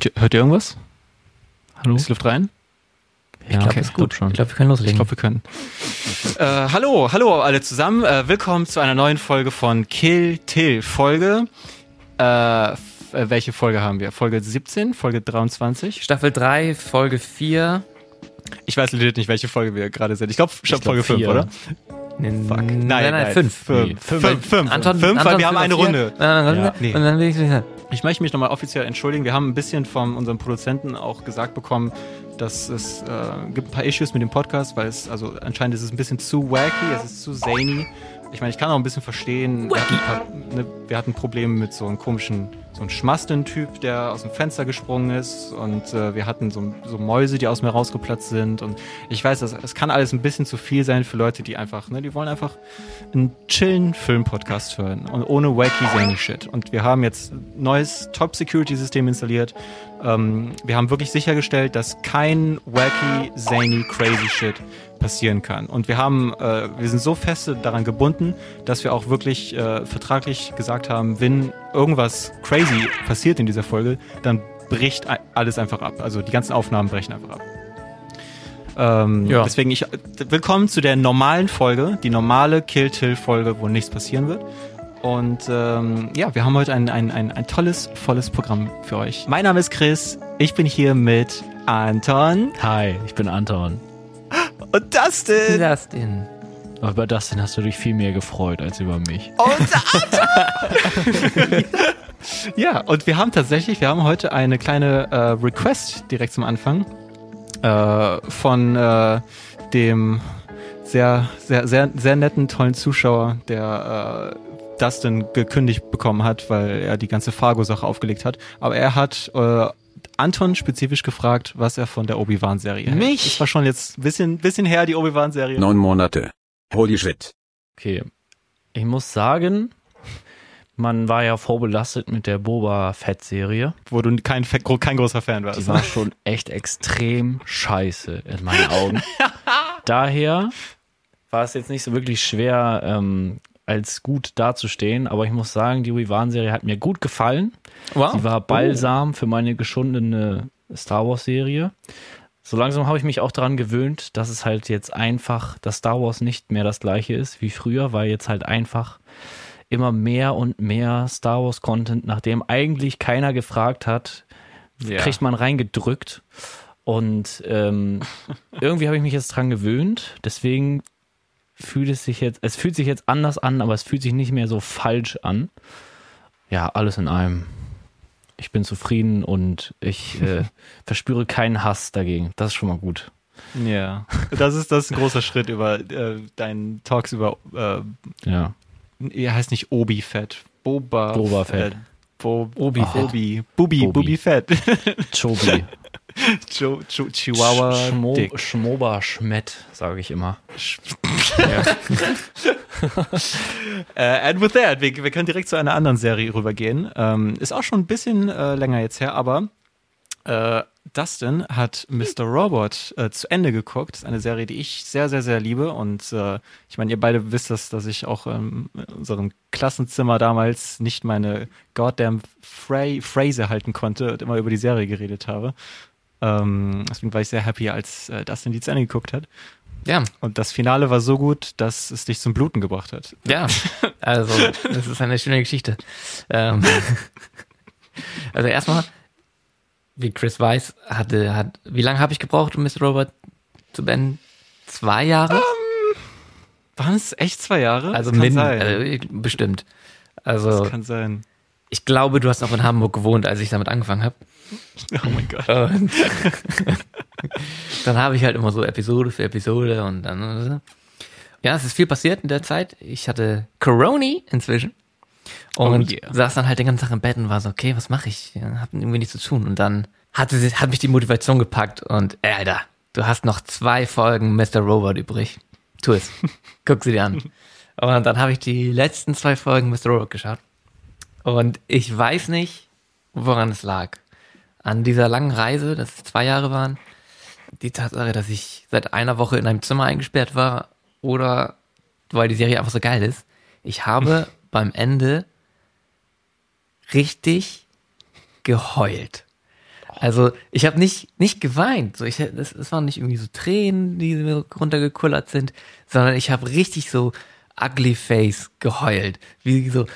Hört ihr, hört ihr irgendwas? Hallo? Ist Luft rein? Ich glaube, okay, ist gut. Schon. Ich glaube, wir können loslegen. Ich glaube, wir können. Äh, hallo, hallo alle zusammen. Äh, willkommen zu einer neuen Folge von Kill Till. Folge. Äh, äh welche Folge haben wir? Folge 17, Folge 23? Staffel 3, Folge 4. Ich weiß legit nicht, welche Folge wir gerade sind. Ich glaube, glaub, Folge 5, oder? Fuck. Nein, nein, nein, fünf. Fünf, fünf, fünf, fünf, Anton, fünf weil Anton wir haben eine Runde. Ja. Und dann will ich ich möchte mich nochmal offiziell entschuldigen. Wir haben ein bisschen von unserem Produzenten auch gesagt bekommen, dass es äh, gibt ein paar Issues mit dem Podcast, weil es, also anscheinend ist es ein bisschen zu wacky, es ist zu zany. Ich meine, ich kann auch ein bisschen verstehen, wir hatten, paar, ne, wir hatten Probleme mit so einem komischen so ein Schmasten-Typ, der aus dem Fenster gesprungen ist und äh, wir hatten so, so, Mäuse, die aus mir rausgeplatzt sind und ich weiß, das, das kann alles ein bisschen zu viel sein für Leute, die einfach, ne, die wollen einfach einen chillen Film-Podcast hören und ohne wacky zany Shit. Und wir haben jetzt neues Top-Security-System installiert. Ähm, wir haben wirklich sichergestellt, dass kein wacky, zany, crazy Shit passieren kann. Und wir haben, äh, wir sind so fest daran gebunden, dass wir auch wirklich äh, vertraglich gesagt haben, wenn irgendwas crazy passiert in dieser Folge, dann bricht alles einfach ab. Also die ganzen Aufnahmen brechen einfach ab. Ähm, ja. Deswegen ich willkommen zu der normalen Folge, die normale Kill Till Folge, wo nichts passieren wird. Und ähm, ja, wir haben heute ein, ein, ein, ein tolles, volles Programm für euch. Mein Name ist Chris. Ich bin hier mit Anton. Hi, ich bin Anton. Und Dustin. Dustin. Aber über Dustin hast du dich viel mehr gefreut als über mich. Und ja, und wir haben tatsächlich, wir haben heute eine kleine äh, Request direkt zum Anfang äh, von äh, dem sehr, sehr, sehr, sehr netten, tollen Zuschauer, der äh, Dustin gekündigt bekommen hat, weil er die ganze Fargo-Sache aufgelegt hat. Aber er hat äh, Anton spezifisch gefragt, was er von der Obi-Wan-Serie hält. Mich? Das war schon jetzt ein bisschen, bisschen her, die Obi-Wan-Serie. Neun Monate. Holy shit. Okay. Ich muss sagen, man war ja vorbelastet mit der Boba Fett-Serie. Wo du kein, kein großer Fan warst. Die war schon echt extrem scheiße in meinen Augen. Daher war es jetzt nicht so wirklich schwer, ähm, als gut dazustehen, aber ich muss sagen, die Obi-Wan-Serie hat mir gut gefallen. Wow. Sie war balsam oh. für meine geschundene Star Wars-Serie. So langsam habe ich mich auch daran gewöhnt, dass es halt jetzt einfach, dass Star Wars nicht mehr das gleiche ist wie früher, weil jetzt halt einfach immer mehr und mehr Star Wars Content, nachdem eigentlich keiner gefragt hat, ja. kriegt man reingedrückt. Und ähm, irgendwie habe ich mich jetzt dran gewöhnt. Deswegen fühlt es sich jetzt, es fühlt sich jetzt anders an, aber es fühlt sich nicht mehr so falsch an. Ja, alles in allem. Ich bin zufrieden und ich äh, verspüre keinen Hass dagegen. Das ist schon mal gut. Ja, das ist, das ist ein großer Schritt über äh, deinen Talks über. Äh, ja. Er heißt nicht Obi-Fett. Boba. Boba Fett. Bo Obi, Obi, Bubi, Bubi Fett. Chobi. Jo, jo, Chihuahua. Schmo, Schmoba Schmett, sage ich immer. uh, and with that, wir, wir, können direkt zu einer anderen Serie rübergehen. Ähm, ist auch schon ein bisschen äh, länger jetzt her, aber äh, Dustin hat Mr. Robot äh, zu Ende geguckt. Das ist eine Serie, die ich sehr, sehr, sehr liebe. Und äh, ich meine, ihr beide wisst das, dass ich auch ähm, in unserem Klassenzimmer damals nicht meine goddamn Phra Phrase halten konnte und immer über die Serie geredet habe. Ähm, deswegen war ich sehr happy, als äh, Dustin die zu Ende geguckt hat. Ja. Und das Finale war so gut, dass es dich zum Bluten gebracht hat. Ja, also das ist eine schöne Geschichte. Ähm, also erstmal, wie Chris weiß, hatte, hat, wie lange habe ich gebraucht, um Mr. Robot zu beenden? Zwei Jahre? Um, ähm, waren es echt zwei Jahre? Also, min, also bestimmt. Also, das kann sein. Ich glaube, du hast noch in Hamburg gewohnt, als ich damit angefangen habe. Oh mein Gott. Und dann habe ich halt immer so Episode für Episode und dann. Ja, es ist viel passiert in der Zeit. Ich hatte Corona inzwischen. Und oh yeah. saß dann halt den ganzen Tag im Bett und war so, okay, was mache ich? Ja, hab irgendwie nichts zu tun. Und dann hatte, hat mich die Motivation gepackt und, ey, Alter, du hast noch zwei Folgen Mr. Robot übrig. Tu es. Guck sie dir an. Und dann habe ich die letzten zwei Folgen Mr. Robot geschaut. Und ich weiß nicht, woran es lag an dieser langen Reise, dass es zwei Jahre waren, die Tatsache, dass ich seit einer Woche in einem Zimmer eingesperrt war oder weil die Serie einfach so geil ist. Ich habe beim Ende richtig geheult. Also ich habe nicht nicht geweint, so ich das, das waren nicht irgendwie so Tränen, die mir runtergekullert sind, sondern ich habe richtig so ugly face geheult, wie so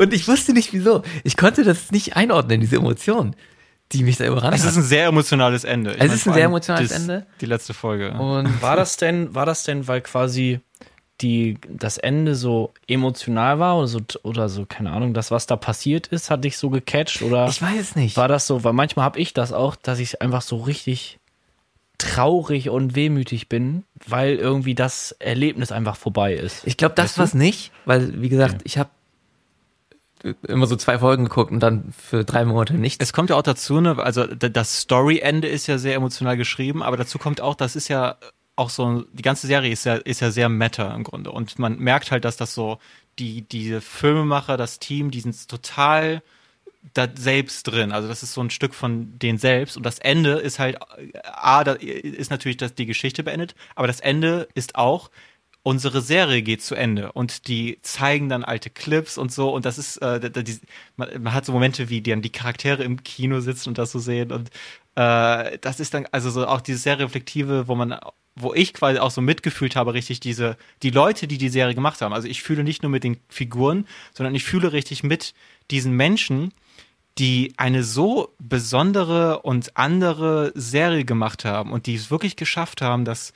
Und ich wusste nicht wieso. Ich konnte das nicht einordnen, diese Emotion, die mich da überrannt Es ist ein sehr emotionales Ende. Ich es meine, ist ein sehr emotionales das, Ende. Die letzte Folge. Und war das denn, war das denn, weil quasi die, das Ende so emotional war oder so, oder so, keine Ahnung, das, was da passiert ist, hat dich so gecatcht oder? Ich weiß es nicht. War das so, weil manchmal habe ich das auch, dass ich einfach so richtig traurig und wehmütig bin, weil irgendwie das Erlebnis einfach vorbei ist. Ich glaube, das war es nicht, weil, wie gesagt, okay. ich habe immer so zwei Folgen geguckt und dann für drei Monate nichts. Es kommt ja auch dazu, ne, also das Story-Ende ist ja sehr emotional geschrieben, aber dazu kommt auch, das ist ja auch so, die ganze Serie ist ja, ist ja sehr meta im Grunde. Und man merkt halt, dass das so, die, diese Filmemacher, das Team, die sind total da selbst drin. Also das ist so ein Stück von denen selbst. Und das Ende ist halt, A, da ist natürlich dass die Geschichte beendet, aber das Ende ist auch, unsere Serie geht zu Ende und die zeigen dann alte Clips und so und das ist, äh, die, man, man, hat so Momente, wie dann die Charaktere im Kino sitzen und das so sehen und äh, das ist dann also so auch dieses sehr reflektive, wo man wo ich quasi auch so mitgefühlt habe, richtig diese, die Leute, die die Serie gemacht haben. Also ich fühle nicht nur mit den Figuren, sondern ich fühle richtig mit diesen Menschen, die eine so besondere und andere Serie gemacht haben und die es wirklich geschafft haben, dass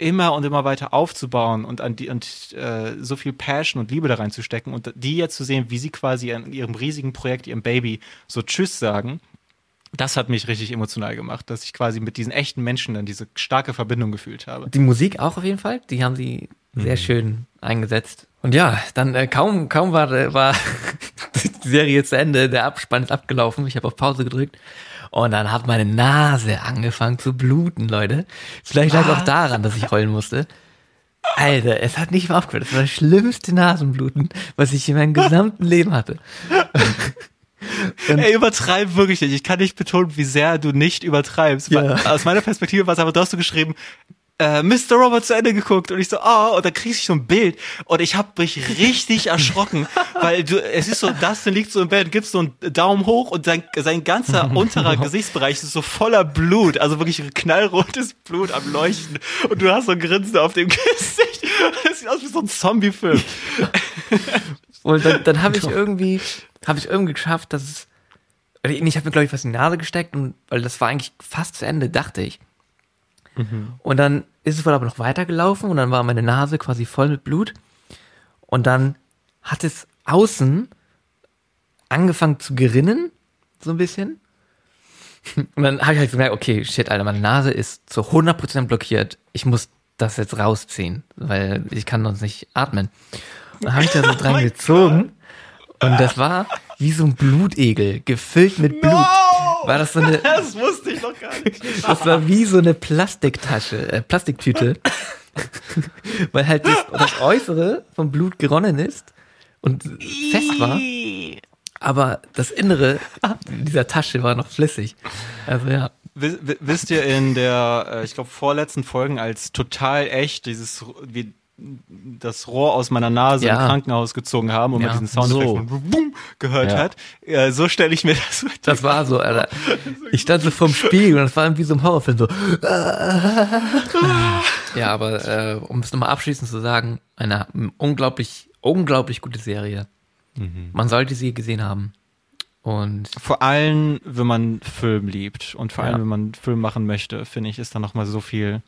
immer und immer weiter aufzubauen und an die und äh, so viel Passion und Liebe da reinzustecken und die jetzt zu sehen, wie sie quasi an ihrem riesigen Projekt, ihrem Baby, so Tschüss sagen, das hat mich richtig emotional gemacht, dass ich quasi mit diesen echten Menschen dann diese starke Verbindung gefühlt habe. Die Musik auch auf jeden Fall, die haben sie sehr mhm. schön eingesetzt. Und ja, dann äh, kaum kaum war war die Serie zu Ende, der Abspann ist abgelaufen, ich habe auf Pause gedrückt und dann hat meine Nase angefangen zu bluten, Leute. Vielleicht lag es auch daran, dass ich heulen musste. Alter, es hat nicht mehr aufgehört. Das war das schlimmste Nasenbluten, was ich in meinem gesamten Leben hatte. Und Ey, übertreib wirklich nicht. Ich kann nicht betonen, wie sehr du nicht übertreibst. Ja. Aus meiner Perspektive war es aber, du hast du geschrieben, äh, Mr. Robert zu Ende geguckt und ich so, oh, und dann krieg ich so ein Bild und ich habe mich richtig erschrocken, weil du, es ist so, Dustin liegt so im Bett, gibst so einen Daumen hoch und sein, sein ganzer unterer Gesichtsbereich ist so voller Blut, also wirklich knallrotes Blut am Leuchten und du hast so ein Grinsen auf dem Gesicht. Das sieht aus wie so ein Zombie-Film. Und dann, dann habe ich irgendwie, habe ich irgendwie geschafft, dass es, ich habe mir glaube ich was in die Nase gesteckt und weil das war eigentlich fast zu Ende, dachte ich. Mhm. Und dann ist es wohl aber noch weitergelaufen und dann war meine Nase quasi voll mit Blut. Und dann hat es außen angefangen zu gerinnen, so ein bisschen. Und dann habe ich halt gemerkt, okay, shit, Alter, meine Nase ist zu 100% blockiert. Ich muss das jetzt rausziehen, weil ich kann sonst nicht atmen. Und dann habe ich da so dran oh gezogen und das war wie so ein Blutegel, gefüllt mit Blut. No! War das so eine. Das wusste ich noch gar nicht. Das war wie so eine Plastiktasche, äh, Plastiktüte. Weil halt das, das Äußere vom Blut geronnen ist und fest war. Aber das Innere dieser Tasche war noch flüssig. Also ja. Wisst ihr in der, äh, ich glaube, vorletzten Folgen als total echt, dieses, wie das Rohr aus meiner Nase ja. im Krankenhaus gezogen haben und ja. man diesen Soundeffekt so. von Boom gehört ja. hat. Äh, so stelle ich mir das mit. Das war so, Alter. Ich stand so vorm Spiegel und das war wie so ein Horrorfilm so. ja, aber äh, um es nochmal abschließend zu sagen, eine unglaublich, unglaublich gute Serie. Mhm. Man sollte sie gesehen haben. Und vor allem, wenn man Film liebt und vor allem, wenn man Film machen möchte, finde ich, ist da nochmal so viel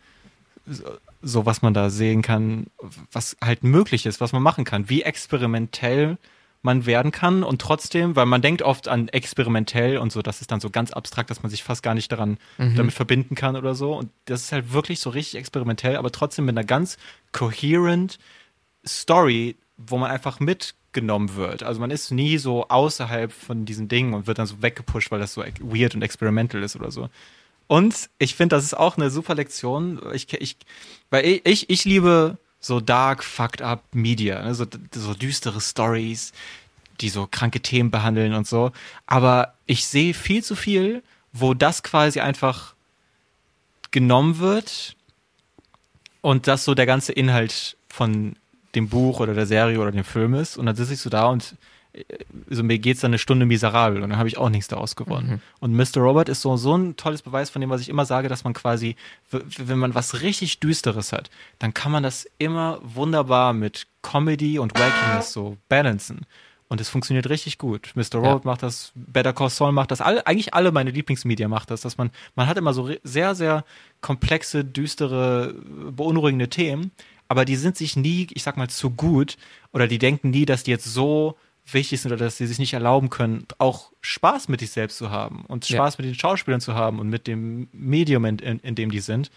so was man da sehen kann, was halt möglich ist, was man machen kann, wie experimentell man werden kann und trotzdem, weil man denkt oft an experimentell und so, das ist dann so ganz abstrakt, dass man sich fast gar nicht daran mhm. damit verbinden kann oder so und das ist halt wirklich so richtig experimentell, aber trotzdem mit einer ganz coherent Story, wo man einfach mitgenommen wird. Also man ist nie so außerhalb von diesen Dingen und wird dann so weggepusht, weil das so weird und experimental ist oder so. Und ich finde, das ist auch eine super Lektion. Ich, ich, weil ich, ich, ich liebe so dark, fucked up Media, ne? so, so düstere Stories, die so kranke Themen behandeln und so. Aber ich sehe viel zu viel, wo das quasi einfach genommen wird und das so der ganze Inhalt von dem Buch oder der Serie oder dem Film ist. Und dann sitze ich so da und also mir geht's dann eine Stunde miserabel und dann habe ich auch nichts daraus gewonnen. Mhm. Und Mr. Robot ist so, so ein tolles Beweis von dem, was ich immer sage, dass man quasi, wenn man was richtig Düsteres hat, dann kann man das immer wunderbar mit Comedy und Wackiness so balancen. Und es funktioniert richtig gut. Mr. Robot ja. macht das, Better Call Saul macht das, all, eigentlich alle meine Lieblingsmedia macht das, dass man, man hat immer so sehr, sehr komplexe, düstere, beunruhigende Themen, aber die sind sich nie, ich sag mal, zu gut oder die denken nie, dass die jetzt so wichtig sind oder dass sie sich nicht erlauben können, auch Spaß mit sich selbst zu haben und Spaß ja. mit den Schauspielern zu haben und mit dem Medium, in, in, in dem die sind.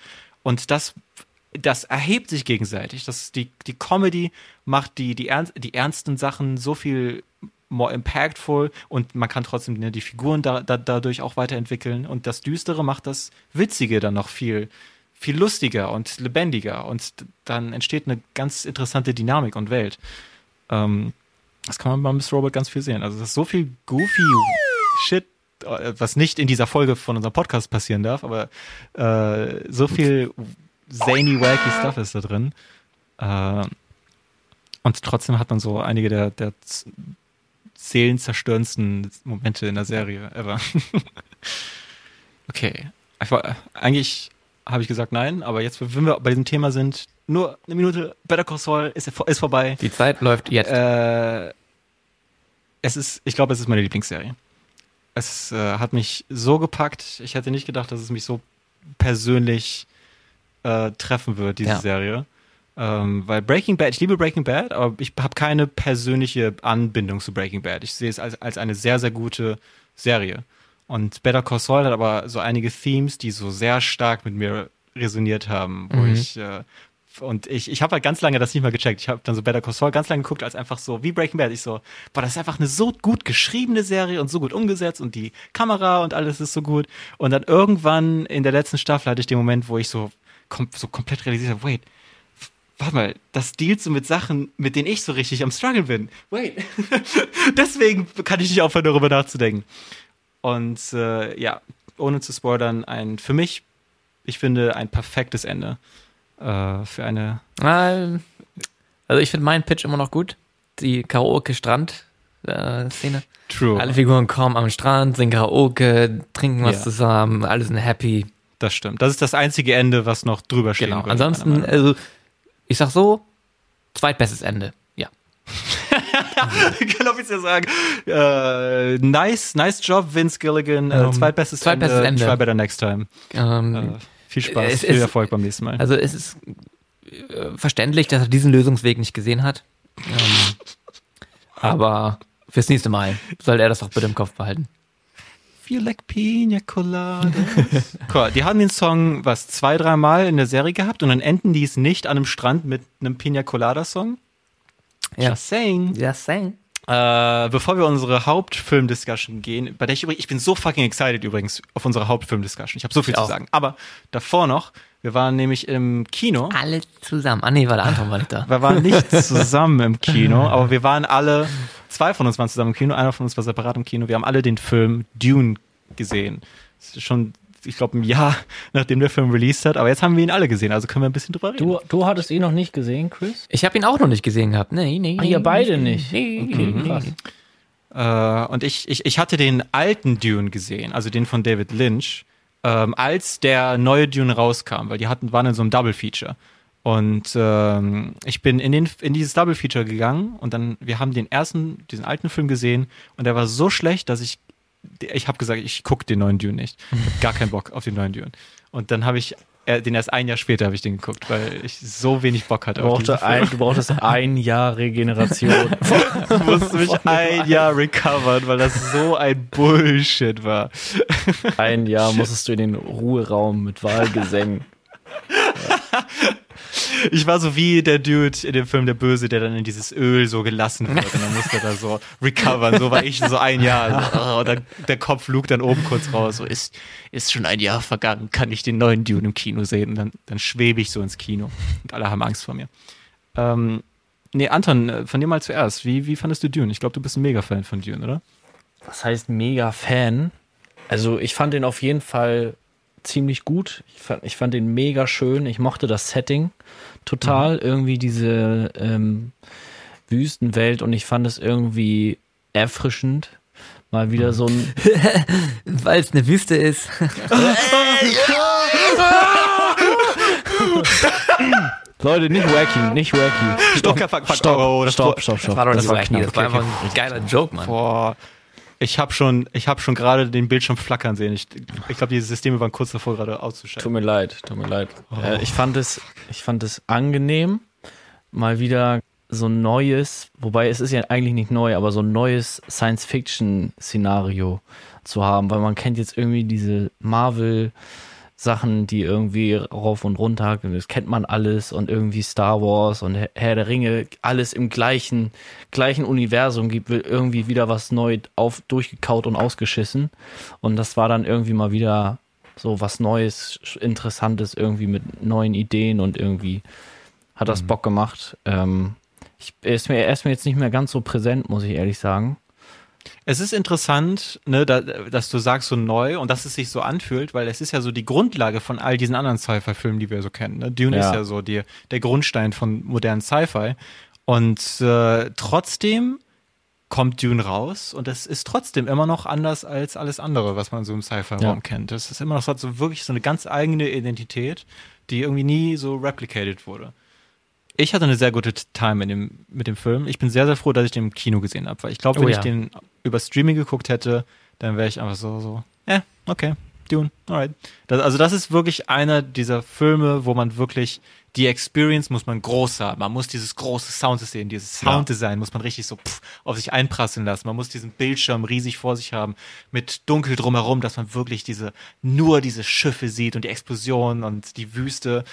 Und das, das erhebt sich gegenseitig. Das, die, die Comedy macht die, die, ernst, die ernsten Sachen so viel more impactful und man kann trotzdem ne, die Figuren da, da, dadurch auch weiterentwickeln. Und das Düstere macht das Witzige dann noch viel, viel lustiger und lebendiger. Und dann entsteht eine ganz interessante Dynamik und Welt. Ähm, das kann man bei Miss Robot ganz viel sehen. Also das ist so viel goofy Shit, äh, was nicht in dieser Folge von unserem Podcast passieren darf, aber äh, so viel zany, wacky Stuff ist da drin. Äh, und trotzdem hat man so einige der, der seelenzerstörendsten Momente in der Serie ever. okay. Eigentlich habe ich gesagt nein, aber jetzt, wenn wir bei diesem Thema sind, nur eine Minute, Better Call Saul ist, ist vorbei. Die Zeit läuft jetzt. Äh, es ist, ich glaube, es ist meine Lieblingsserie. Es äh, hat mich so gepackt. Ich hätte nicht gedacht, dass es mich so persönlich äh, treffen wird, diese ja. Serie. Ähm, weil Breaking Bad, ich liebe Breaking Bad, aber ich habe keine persönliche Anbindung zu Breaking Bad. Ich sehe es als, als eine sehr, sehr gute Serie. Und Better Call Saul hat aber so einige Themes, die so sehr stark mit mir resoniert haben, wo mhm. ich äh, und ich, ich habe halt ganz lange das nicht mal gecheckt. Ich habe dann so Better Call Saul ganz lange geguckt, als einfach so wie Breaking Bad. Ich so, boah, das ist einfach eine so gut geschriebene Serie und so gut umgesetzt und die Kamera und alles ist so gut. Und dann irgendwann in der letzten Staffel hatte ich den Moment, wo ich so, kom so komplett realisiert habe, wait, warte mal, das dealt so mit Sachen, mit denen ich so richtig am Struggle bin. Wait. Deswegen kann ich nicht aufhören, darüber nachzudenken. Und äh, ja, ohne zu spoilern, ein für mich, ich finde, ein perfektes Ende äh, für eine. Also ich finde meinen Pitch immer noch gut. Die Karaoke-Strand-Szene. True. Alle Figuren kommen am Strand, singen Karaoke, trinken was ja. zusammen, alle sind happy. Das stimmt. Das ist das einzige Ende, was noch drüber steht. Genau. Ansonsten, also ich sag so, zweitbestes Ende. Ja. ich kann offiziell sagen, äh, nice, nice job, Vince Gilligan. Um, ähm, zweitbestes, zweitbestes Ende. Ende. Try better next time. Um, ähm, äh, viel Spaß, viel Erfolg beim nächsten Mal. Also es ist äh, verständlich, dass er diesen Lösungsweg nicht gesehen hat. Ähm, aber fürs nächste Mal soll er das auch bitte im Kopf behalten. Feel like Pina Colada. cool. Die haben den Song was zwei, dreimal in der Serie gehabt und dann enden die es nicht an einem Strand mit einem Pina Colada Song. Ja. Just saying. Just saying. Äh, bevor wir unsere Hauptfilm-Discussion gehen, bei der ich übrigens, ich bin so fucking excited übrigens auf unsere Hauptfilm-Discussion. Ich habe so viel ich zu auch. sagen. Aber davor noch, wir waren nämlich im Kino. Alle zusammen. Ah nee, war der Anton war nicht da. Wir waren nicht zusammen im Kino, aber wir waren alle, zwei von uns waren zusammen im Kino, einer von uns war separat im Kino. Wir haben alle den Film Dune gesehen. Das ist schon ich glaube, ein Jahr, nachdem der Film released hat. Aber jetzt haben wir ihn alle gesehen, also können wir ein bisschen drüber reden. Du, du hattest ihn noch nicht gesehen, Chris? Ich habe ihn auch noch nicht gesehen gehabt. Nee, nee. Ach, ihr beide nicht? Nee, okay, nee, krass. Äh, und ich, ich, ich hatte den alten Dune gesehen, also den von David Lynch, ähm, als der neue Dune rauskam, weil die hatten, waren in so einem Double Feature. Und ähm, ich bin in, den, in dieses Double Feature gegangen und dann, wir haben den ersten, diesen alten Film gesehen und der war so schlecht, dass ich ich habe gesagt, ich gucke den neuen Dune nicht. Ich hab gar keinen Bock auf den neuen Dune. Und dann habe ich äh, den erst ein Jahr später habe ich den geguckt, weil ich so wenig Bock hatte. Du, brauchte ein, du brauchtest ein Jahr Regeneration. du musste mich ein Jahr recovern, weil das so ein Bullshit war. Ein Jahr musstest du in den Ruheraum mit Wahlgesängen. Ja ich war so wie der Dude in dem Film Der Böse, der dann in dieses Öl so gelassen wird und dann musste er da so recovern. So war ich so ein Jahr. So, oh, der, der Kopf lugt dann oben kurz raus. So ist, ist schon ein Jahr vergangen, kann ich den neuen Dune im Kino sehen? Und dann, dann schwebe ich so ins Kino und alle haben Angst vor mir. Ähm, nee, Anton, äh, von dir mal zuerst. Wie, wie fandest du Dune? Ich glaube, du bist ein Mega-Fan von Dune, oder? Was heißt Mega-Fan? Also ich fand den auf jeden Fall ziemlich gut. Ich fand, ich fand den mega schön. Ich mochte das Setting total. Mhm. Irgendwie diese ähm, Wüstenwelt und ich fand es irgendwie erfrischend. Mal wieder so ein. Weil es eine Wüste ist. Leute, nicht wacky, nicht wacky. Stopp, stopp, stopp, stopp, oh, stopp, stopp, stopp. Das war doch nicht wacky, das war einfach ein geiler Joke, Mann. Boah. Ich habe schon, ich hab schon gerade den Bildschirm flackern sehen. Ich, ich glaube, diese Systeme waren kurz davor, gerade auszuschalten. Tut mir leid, tut mir leid. Oh. Äh, ich, fand es, ich fand es angenehm, mal wieder so ein neues, wobei es ist ja eigentlich nicht neu, aber so ein neues Science-Fiction-Szenario zu haben, weil man kennt jetzt irgendwie diese Marvel- Sachen, die irgendwie rauf und runter, das kennt man alles und irgendwie Star Wars und Herr der Ringe, alles im gleichen, gleichen Universum gibt, irgendwie wieder was neu auf, durchgekaut und ausgeschissen. Und das war dann irgendwie mal wieder so was Neues, Interessantes, irgendwie mit neuen Ideen und irgendwie hat das mhm. Bock gemacht. Ähm, ich, ist mir, er ist mir jetzt nicht mehr ganz so präsent, muss ich ehrlich sagen. Es ist interessant, ne, da, dass du sagst so neu und dass es sich so anfühlt, weil es ist ja so die Grundlage von all diesen anderen Sci-Fi-Filmen, die wir so kennen. Ne? Dune ja. ist ja so die, der Grundstein von modernen Sci-Fi. Und äh, trotzdem kommt Dune raus und es ist trotzdem immer noch anders als alles andere, was man so im Sci-Fi-Raum ja. kennt. Es ist immer noch hat so wirklich so eine ganz eigene Identität, die irgendwie nie so replicated wurde ich hatte eine sehr gute Time in dem, mit dem Film. Ich bin sehr, sehr froh, dass ich den im Kino gesehen habe, weil ich glaube, wenn oh, ja. ich den über Streaming geguckt hätte, dann wäre ich einfach so, so, ja, okay, Dune, alright. Das, also das ist wirklich einer dieser Filme, wo man wirklich die Experience muss man groß haben. Man muss dieses große Soundsystem, dieses Sounddesign ja. muss man richtig so pff, auf sich einprasseln lassen. Man muss diesen Bildschirm riesig vor sich haben mit dunkel drumherum, dass man wirklich diese nur diese Schiffe sieht und die Explosionen und die Wüste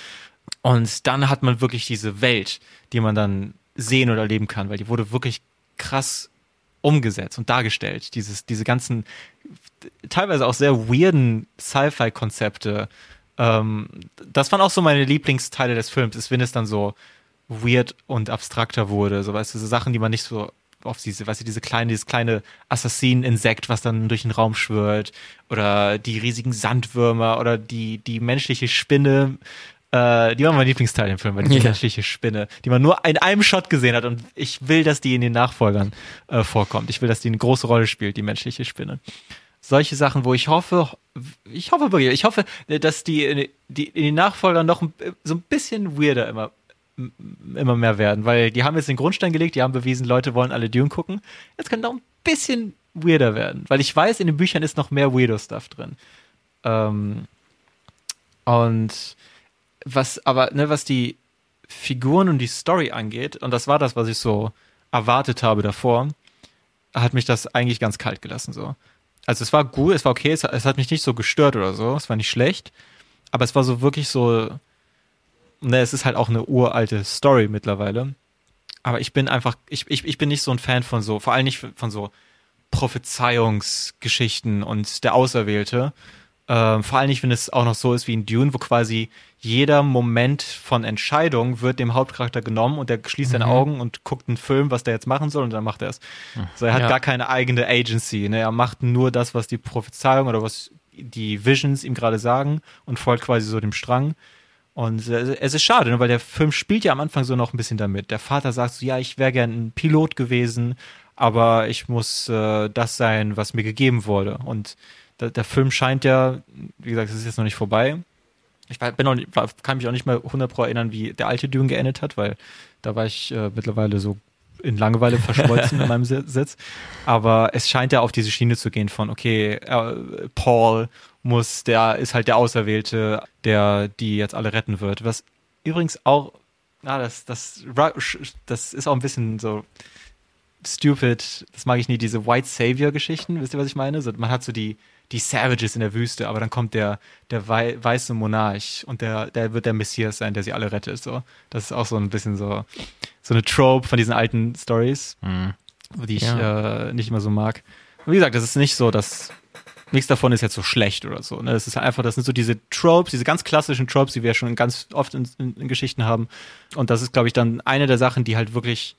und dann hat man wirklich diese Welt, die man dann sehen oder erleben kann, weil die wurde wirklich krass umgesetzt und dargestellt. Dieses, diese ganzen, teilweise auch sehr weirden Sci-Fi-Konzepte. Ähm, das waren auch so meine Lieblingsteile des Films, ist, wenn es dann so weird und abstrakter wurde. So, weißt du, so Sachen, die man nicht so auf diese, weißt du, diese kleine, dieses kleine Assassinen-Insekt, was dann durch den Raum schwirrt, oder die riesigen Sandwürmer oder die, die menschliche Spinne, äh, die war mein Lieblingsteil im Film, weil die ja. menschliche Spinne, die man nur in einem Shot gesehen hat und ich will, dass die in den Nachfolgern äh, vorkommt. Ich will, dass die eine große Rolle spielt, die menschliche Spinne. Solche Sachen, wo ich hoffe, ich hoffe wirklich, ich hoffe, dass die, die in den Nachfolgern noch so ein bisschen weirder immer immer mehr werden, weil die haben jetzt den Grundstein gelegt, die haben bewiesen, Leute wollen alle Dune gucken. Jetzt könnte auch ein bisschen weirder werden, weil ich weiß, in den Büchern ist noch mehr Weirdo-Stuff drin. Ähm, und was aber, ne, was die Figuren und die Story angeht, und das war das, was ich so erwartet habe davor, hat mich das eigentlich ganz kalt gelassen, so. Also es war gut, es war okay, es, es hat mich nicht so gestört oder so, es war nicht schlecht, aber es war so wirklich so, ne, es ist halt auch eine uralte Story mittlerweile. Aber ich bin einfach, ich, ich, ich bin nicht so ein Fan von so, vor allem nicht von so Prophezeiungsgeschichten und der Auserwählte. Ähm, vor allem nicht, wenn es auch noch so ist wie in Dune, wo quasi jeder Moment von Entscheidung wird dem Hauptcharakter genommen und der schließt mhm. seine Augen und guckt einen Film, was der jetzt machen soll und dann macht er es. Mhm. So, er hat ja. gar keine eigene Agency. Ne? Er macht nur das, was die Prophezeiung oder was die Visions ihm gerade sagen und folgt quasi so dem Strang. Und äh, es ist schade, ne? weil der Film spielt ja am Anfang so noch ein bisschen damit. Der Vater sagt so, ja, ich wäre gern ein Pilot gewesen, aber ich muss äh, das sein, was mir gegeben wurde. Und der, der Film scheint ja, wie gesagt, es ist jetzt noch nicht vorbei. Ich bin noch nicht, kann mich auch nicht mehr 100 Pro erinnern, wie der alte Dune geendet hat, weil da war ich äh, mittlerweile so in Langeweile verschmolzen in meinem Sitz. Aber es scheint ja auf diese Schiene zu gehen von, okay, äh, Paul muss, der ist halt der Auserwählte, der die jetzt alle retten wird. Was übrigens auch, na, das, das, das ist auch ein bisschen so stupid, das mag ich nie, diese White Savior-Geschichten, wisst ihr, was ich meine? So, man hat so die, die Savages in der Wüste, aber dann kommt der, der wei weiße Monarch und der, der wird der Messias sein, der sie alle rettet. So. Das ist auch so ein bisschen so, so eine Trope von diesen alten Stories, mhm. die ich ja. äh, nicht immer so mag. Und wie gesagt, das ist nicht so, dass nichts davon ist jetzt so schlecht oder so. Ne? Das ist einfach, das sind so diese Tropes, diese ganz klassischen Tropes, die wir schon ganz oft in, in, in Geschichten haben. Und das ist, glaube ich, dann eine der Sachen, die halt wirklich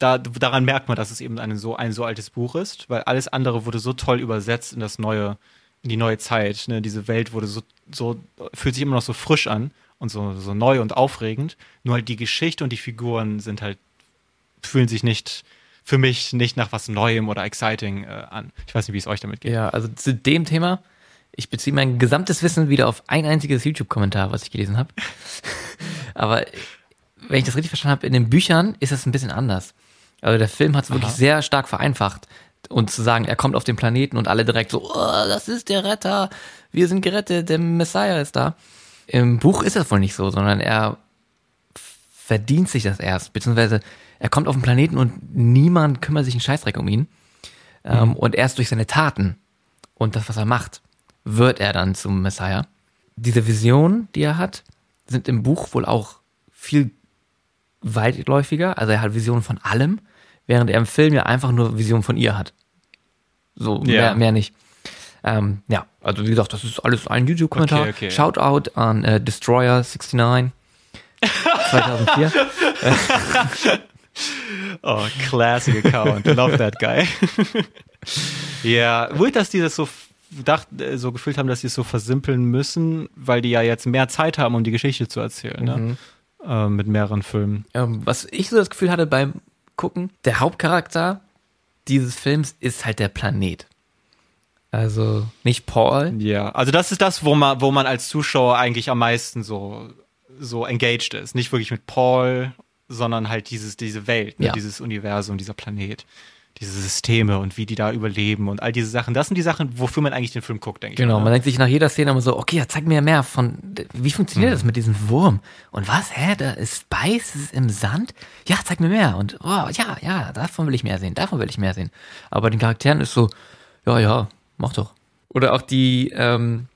da, daran merkt man, dass es eben ein so, ein so altes Buch ist, weil alles andere wurde so toll übersetzt in das neue, in die neue Zeit. Ne? Diese Welt wurde so, so, fühlt sich immer noch so frisch an und so, so neu und aufregend. Nur halt die Geschichte und die Figuren sind halt, fühlen sich nicht für mich nicht nach was Neuem oder Exciting äh, an. Ich weiß nicht, wie es euch damit geht. Ja, also zu dem Thema, ich beziehe mein gesamtes Wissen wieder auf ein einziges YouTube-Kommentar, was ich gelesen habe. Aber wenn ich das richtig verstanden habe, in den Büchern ist es ein bisschen anders. Also der Film hat es wirklich sehr stark vereinfacht. Und zu sagen, er kommt auf den Planeten und alle direkt so, oh, das ist der Retter, wir sind gerettet, der Messiah ist da. Im Buch ist das wohl nicht so, sondern er verdient sich das erst, beziehungsweise er kommt auf den Planeten und niemand kümmert sich einen Scheißdreck um ihn. Ähm, mhm. und erst durch seine Taten und das, was er macht, wird er dann zum Messiah. Diese Visionen, die er hat, sind im Buch wohl auch viel weitläufiger. Also er hat Visionen von allem, während er im Film ja einfach nur Visionen von ihr hat. So, ja. mehr, mehr nicht. Ähm, ja, also wie gesagt, das ist alles ein YouTube-Kommentar. Okay, okay. Shoutout an äh, Destroyer69 2004. oh, classic account. Love that guy. ja, wohl, dass die das so dacht, äh, so gefühlt haben, dass sie es so versimpeln müssen, weil die ja jetzt mehr Zeit haben, um die Geschichte zu erzählen, ne? mhm. ne? äh, mit mehreren Filmen. Ähm, was ich so das Gefühl hatte beim Gucken, der Hauptcharakter dieses Films ist halt der Planet. Also nicht Paul. Ja, also das ist das, wo man, wo man als Zuschauer eigentlich am meisten so, so engaged ist. Nicht wirklich mit Paul, sondern halt dieses, diese Welt, ne? ja. dieses Universum, dieser Planet diese Systeme und wie die da überleben und all diese Sachen. Das sind die Sachen, wofür man eigentlich den Film guckt, denke genau, ich. Genau, man denkt sich nach jeder Szene immer so, okay, ja, zeig mir mehr von, wie funktioniert mhm. das mit diesem Wurm? Und was, hä, da ist Spice ist im Sand? Ja, zeig mir mehr. Und, oh, ja, ja, davon will ich mehr sehen, davon will ich mehr sehen. Aber bei den Charakteren ist so, ja, ja, mach doch. Oder auch die, ähm,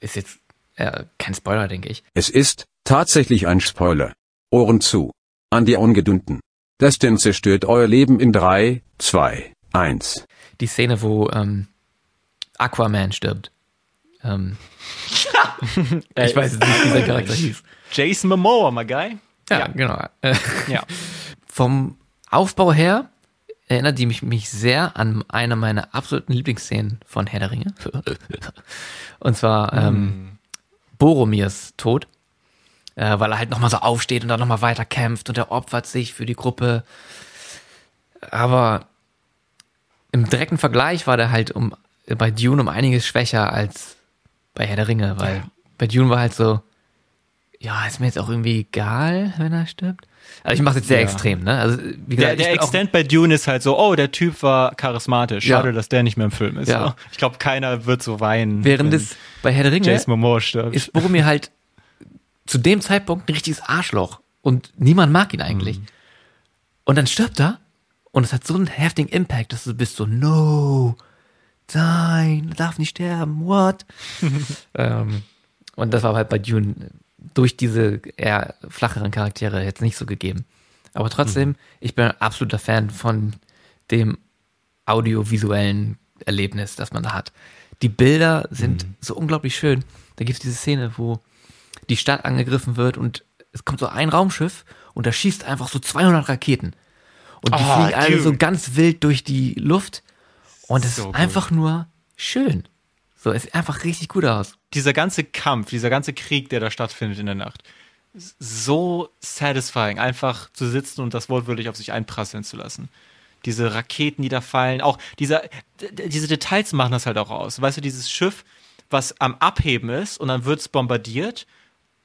ist jetzt äh, kein Spoiler, denke ich. Es ist tatsächlich ein Spoiler. Ohren zu. An die Ungedunten. Das denn zerstört euer Leben in 3, 2, 1. Die Szene, wo ähm, Aquaman stirbt. Ähm, ich weiß jetzt nicht, wie sein Charakter hieß. Jason Momoa, my guy. Ja, ja. genau. Äh, ja. Vom Aufbau her erinnert die mich, mich sehr an eine meiner absoluten Lieblingsszenen von Herr der Ringe. Und zwar ähm, mm. Boromirs Tod äh, weil er halt nochmal so aufsteht und dann nochmal weiter kämpft und er opfert sich für die Gruppe. Aber im direkten Vergleich war der halt um, bei Dune um einiges schwächer als bei Herr der Ringe, weil ja. bei Dune war halt so, ja, ist mir jetzt auch irgendwie egal, wenn er stirbt. Also ich mache jetzt sehr ja. extrem, ne? Also wie gesagt, der, der Extent bei Dune ist halt so, oh, der Typ war charismatisch. Schade, ja. dass der nicht mehr im Film ist. Ja. Ich glaube, keiner wird so weinen. Während es bei Herr der Ringe Jason Momoa stirbt. ist Boromir halt zu dem Zeitpunkt ein richtiges Arschloch und niemand mag ihn eigentlich. Mhm. Und dann stirbt er und es hat so einen heftigen Impact, dass du bist so, no, nein, darf nicht sterben, what? ähm, und das war halt bei Dune durch diese eher flacheren Charaktere jetzt nicht so gegeben. Aber trotzdem, mhm. ich bin ein absoluter Fan von dem audiovisuellen Erlebnis, das man da hat. Die Bilder sind mhm. so unglaublich schön. Da gibt es diese Szene, wo die Stadt angegriffen wird und es kommt so ein Raumschiff und da schießt einfach so 200 Raketen. Und die oh, fliegen alle so ganz wild durch die Luft. Und es so ist einfach nur schön. So, es sieht einfach richtig gut aus. Dieser ganze Kampf, dieser ganze Krieg, der da stattfindet in der Nacht, so satisfying, einfach zu sitzen und das wortwörtlich auf sich einprasseln zu lassen. Diese Raketen, die da fallen, auch dieser, diese Details machen das halt auch aus. Weißt du, dieses Schiff, was am Abheben ist und dann wird es bombardiert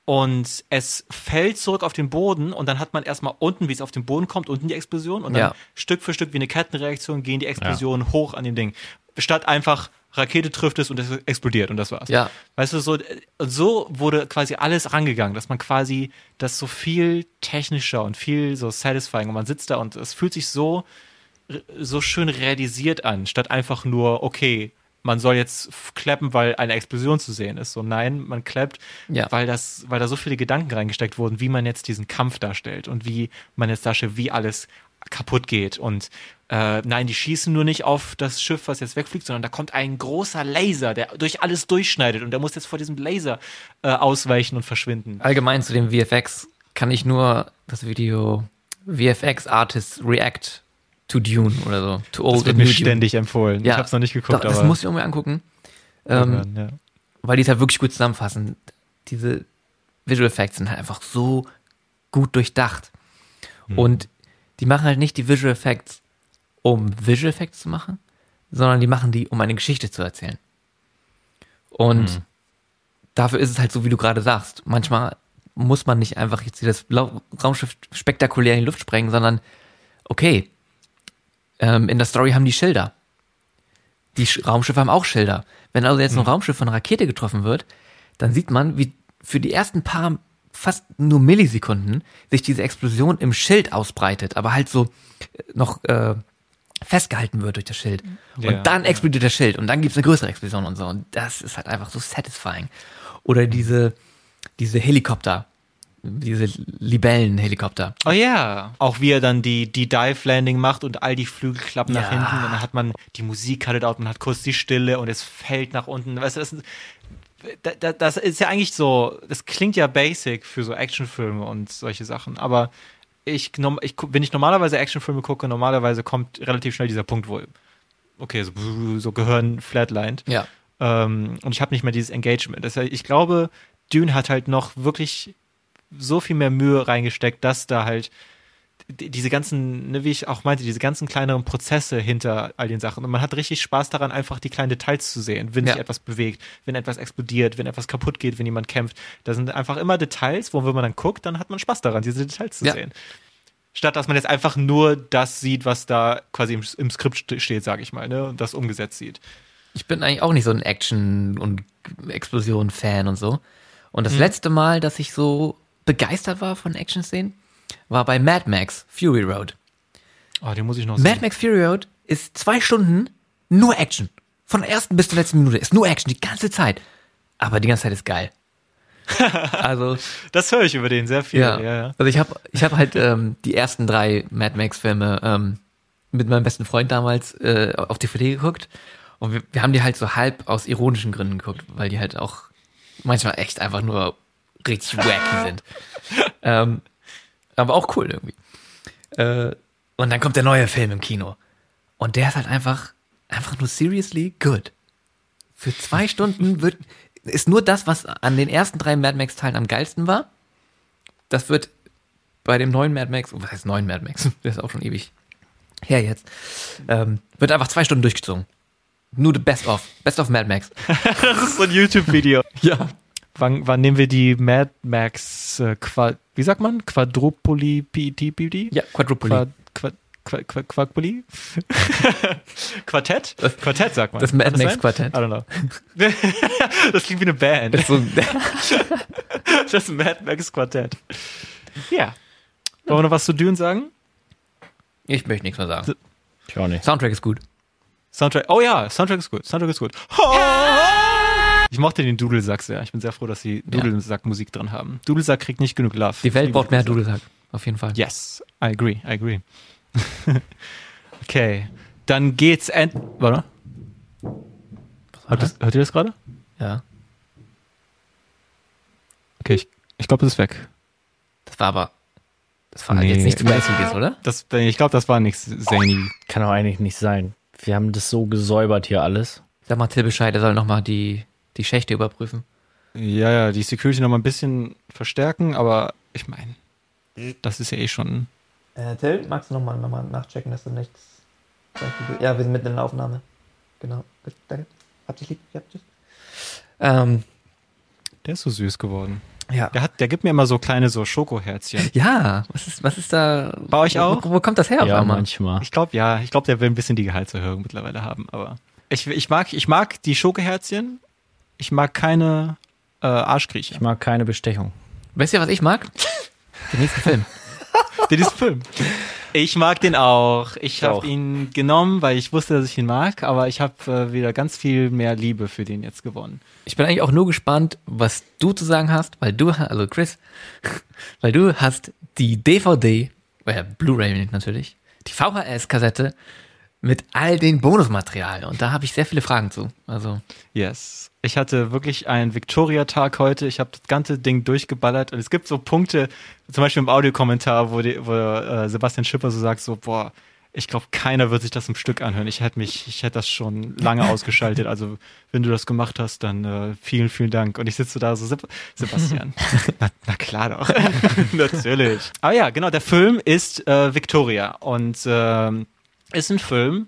und es fällt zurück auf den Boden und dann hat man erstmal unten, wie es auf den Boden kommt, unten die Explosion und dann ja. Stück für Stück wie eine Kettenreaktion gehen die Explosionen ja. hoch an dem Ding. Statt einfach Rakete trifft es und es explodiert und das war's. Ja. Weißt du, so, so wurde quasi alles rangegangen, dass man quasi das so viel technischer und viel so satisfying und man sitzt da und es fühlt sich so, so schön realisiert an, statt einfach nur, okay, man soll jetzt klappen, weil eine Explosion zu sehen ist. So, nein, man klappt, ja. weil das, weil da so viele Gedanken reingesteckt wurden, wie man jetzt diesen Kampf darstellt und wie man jetzt darstellt, wie alles kaputt geht. Und äh, nein, die schießen nur nicht auf das Schiff, was jetzt wegfliegt, sondern da kommt ein großer Laser, der durch alles durchschneidet und der muss jetzt vor diesem Laser äh, ausweichen und verschwinden. Allgemein zu dem VFX kann ich nur das Video VFX Artists React to Dune oder so. To Old das wird mir ständig empfohlen. Ja, ich habe es noch nicht geguckt. Doch, das muss ich irgendwie angucken. Ähm, ja. Weil die es halt wirklich gut zusammenfassen. Diese Visual Effects sind halt einfach so gut durchdacht. Hm. Und die machen halt nicht die Visual Effects um Visual Effects zu machen, sondern die machen die, um eine Geschichte zu erzählen. Und mhm. dafür ist es halt so, wie du gerade sagst. Manchmal muss man nicht einfach jetzt das Raumschiff spektakulär in die Luft sprengen, sondern okay, ähm, in der Story haben die Schilder. Die Sch Raumschiffe haben auch Schilder. Wenn also jetzt ein mhm. Raumschiff von einer Rakete getroffen wird, dann sieht man, wie für die ersten paar fast nur Millisekunden sich diese Explosion im Schild ausbreitet, aber halt so äh, noch äh, festgehalten wird durch das Schild. Ja, und dann explodiert das Schild und dann gibt's eine größere Explosion und so. Und das ist halt einfach so satisfying. Oder diese, diese Helikopter, diese Libellenhelikopter. Oh ja, auch wie er dann die, die Dive-Landing macht und all die Flügel klappen ja. nach hinten und dann hat man die Musik cuttet out, man hat kurz die Stille und es fällt nach unten. Weißt du, das, das, das ist ja eigentlich so, das klingt ja basic für so Actionfilme und solche Sachen, aber ich, ich, wenn ich normalerweise Actionfilme gucke, normalerweise kommt relativ schnell dieser Punkt, wo, okay, so, so Gehirn flatlined. Ja. Ähm, und ich habe nicht mehr dieses Engagement. Das heißt, ich glaube, Dune hat halt noch wirklich so viel mehr Mühe reingesteckt, dass da halt diese ganzen, ne, wie ich auch meinte, diese ganzen kleineren Prozesse hinter all den Sachen. Und man hat richtig Spaß daran, einfach die kleinen Details zu sehen, wenn ja. sich etwas bewegt, wenn etwas explodiert, wenn etwas kaputt geht, wenn jemand kämpft. Da sind einfach immer Details, wo wenn man dann guckt, dann hat man Spaß daran, diese Details zu ja. sehen. Statt dass man jetzt einfach nur das sieht, was da quasi im, im Skript steht, sage ich mal, ne, und das umgesetzt sieht. Ich bin eigentlich auch nicht so ein Action- und Explosion-Fan und so. Und das hm. letzte Mal, dass ich so begeistert war von Action-Szenen, war bei Mad Max Fury Road. Oh, den muss ich noch sehen. Mad Max Fury Road ist zwei Stunden nur Action. Von der ersten bis zur letzten Minute ist nur Action, die ganze Zeit. Aber die ganze Zeit ist geil. also das höre ich über den sehr viel. Ja, ja, ja. Also ich habe ich hab halt ähm, die ersten drei Mad Max Filme ähm, mit meinem besten Freund damals äh, auf DVD geguckt und wir, wir haben die halt so halb aus ironischen Gründen geguckt, weil die halt auch manchmal echt einfach nur richtig wacky sind. ähm, aber auch cool irgendwie. Äh, und dann kommt der neue Film im Kino. Und der ist halt einfach, einfach nur seriously good. Für zwei Stunden wird, ist nur das, was an den ersten drei Mad Max Teilen am geilsten war. Das wird bei dem neuen Mad Max, was heißt neuen Mad Max? Der ist auch schon ewig her jetzt. Ähm, wird einfach zwei Stunden durchgezogen. Nur the Best of. Best of Mad Max. das ist so ein YouTube-Video. ja. Wann, wann nehmen wir die Mad Max, äh, Qua, wie sagt man? Quadrupoli-PTPD? Ja, Quadrupoli. Qua, Qua, Qua, Quadrupoli? Quartett? Das, Quartett sagt man. Das Mad Max Quartett. I don't know. das klingt wie eine Band. Das, so das Mad Max Quartett. Ja. Wollen wir noch was zu Dune sagen? Ich möchte nichts mehr sagen. Ich auch nicht. Soundtrack ist gut. Soundtrack, oh ja, Soundtrack ist gut. Soundtrack ist gut. Oh! Ich mochte den Dudelsack sehr. Ich bin sehr froh, dass sie Dudelsack-Musik drin haben. Dudelsack kriegt nicht genug Love. Die Welt braucht mehr Dudelsack. Auf jeden Fall. Yes, I agree, I agree. okay, dann geht's end. Warte. Hört, das, hört ihr das gerade? Ja. Okay, ich, ich glaube, es ist weg. Das war aber. Das war nee. jetzt nichts Mäßiges, oder? Das, ich glaube, das war nichts zany. Kann auch eigentlich nicht sein. Wir haben das so gesäubert hier alles. Sag mal Till Bescheid, er soll nochmal die die Schächte überprüfen. Ja, ja, die Security noch mal ein bisschen verstärken, aber ich meine, das ist ja eh schon. Äh, Till, magst du nochmal noch mal nachchecken, dass du nichts. Ja, wir sind mitten in der Aufnahme. Genau. Danke. Hab dich lieb. Ja, tschüss. Ähm, der ist so süß geworden. Ja. Der, hat, der gibt mir immer so kleine so Schokoherzchen. Ja, was ist, was ist da? Bei euch auch? Wo, wo kommt das her? Ja, manchmal. Ich glaube, ja, ich glaube, der will ein bisschen die Gehaltserhöhung mittlerweile haben, aber ich, ich mag, ich mag die Schokoherzchen ich mag keine äh, Arschkriecher. Ich mag keine Bestechung. Weißt du, was ich mag? Den nächsten Film. den nächsten Film. Ich mag den auch. Ich habe ihn genommen, weil ich wusste, dass ich ihn mag, aber ich habe äh, wieder ganz viel mehr Liebe für den jetzt gewonnen. Ich bin eigentlich auch nur gespannt, was du zu sagen hast, weil du, also Chris, weil du hast die DVD, äh, Blu-ray natürlich, die VHS-Kassette mit all den Bonusmaterial. Und da habe ich sehr viele Fragen zu. Also. Yes. Ich hatte wirklich einen Victoria-Tag heute. Ich habe das ganze Ding durchgeballert. Und es gibt so Punkte, zum Beispiel im Audiokommentar, wo, die, wo äh, Sebastian Schipper so sagt: so, boah, ich glaube, keiner wird sich das im Stück anhören. Ich hätte mich, ich hätte das schon lange ausgeschaltet. Also, wenn du das gemacht hast, dann äh, vielen, vielen Dank. Und ich sitze da so, Sebastian. na, na, klar doch. Natürlich. Aber ja, genau, der Film ist äh, Victoria. Und ähm, ist ein Film,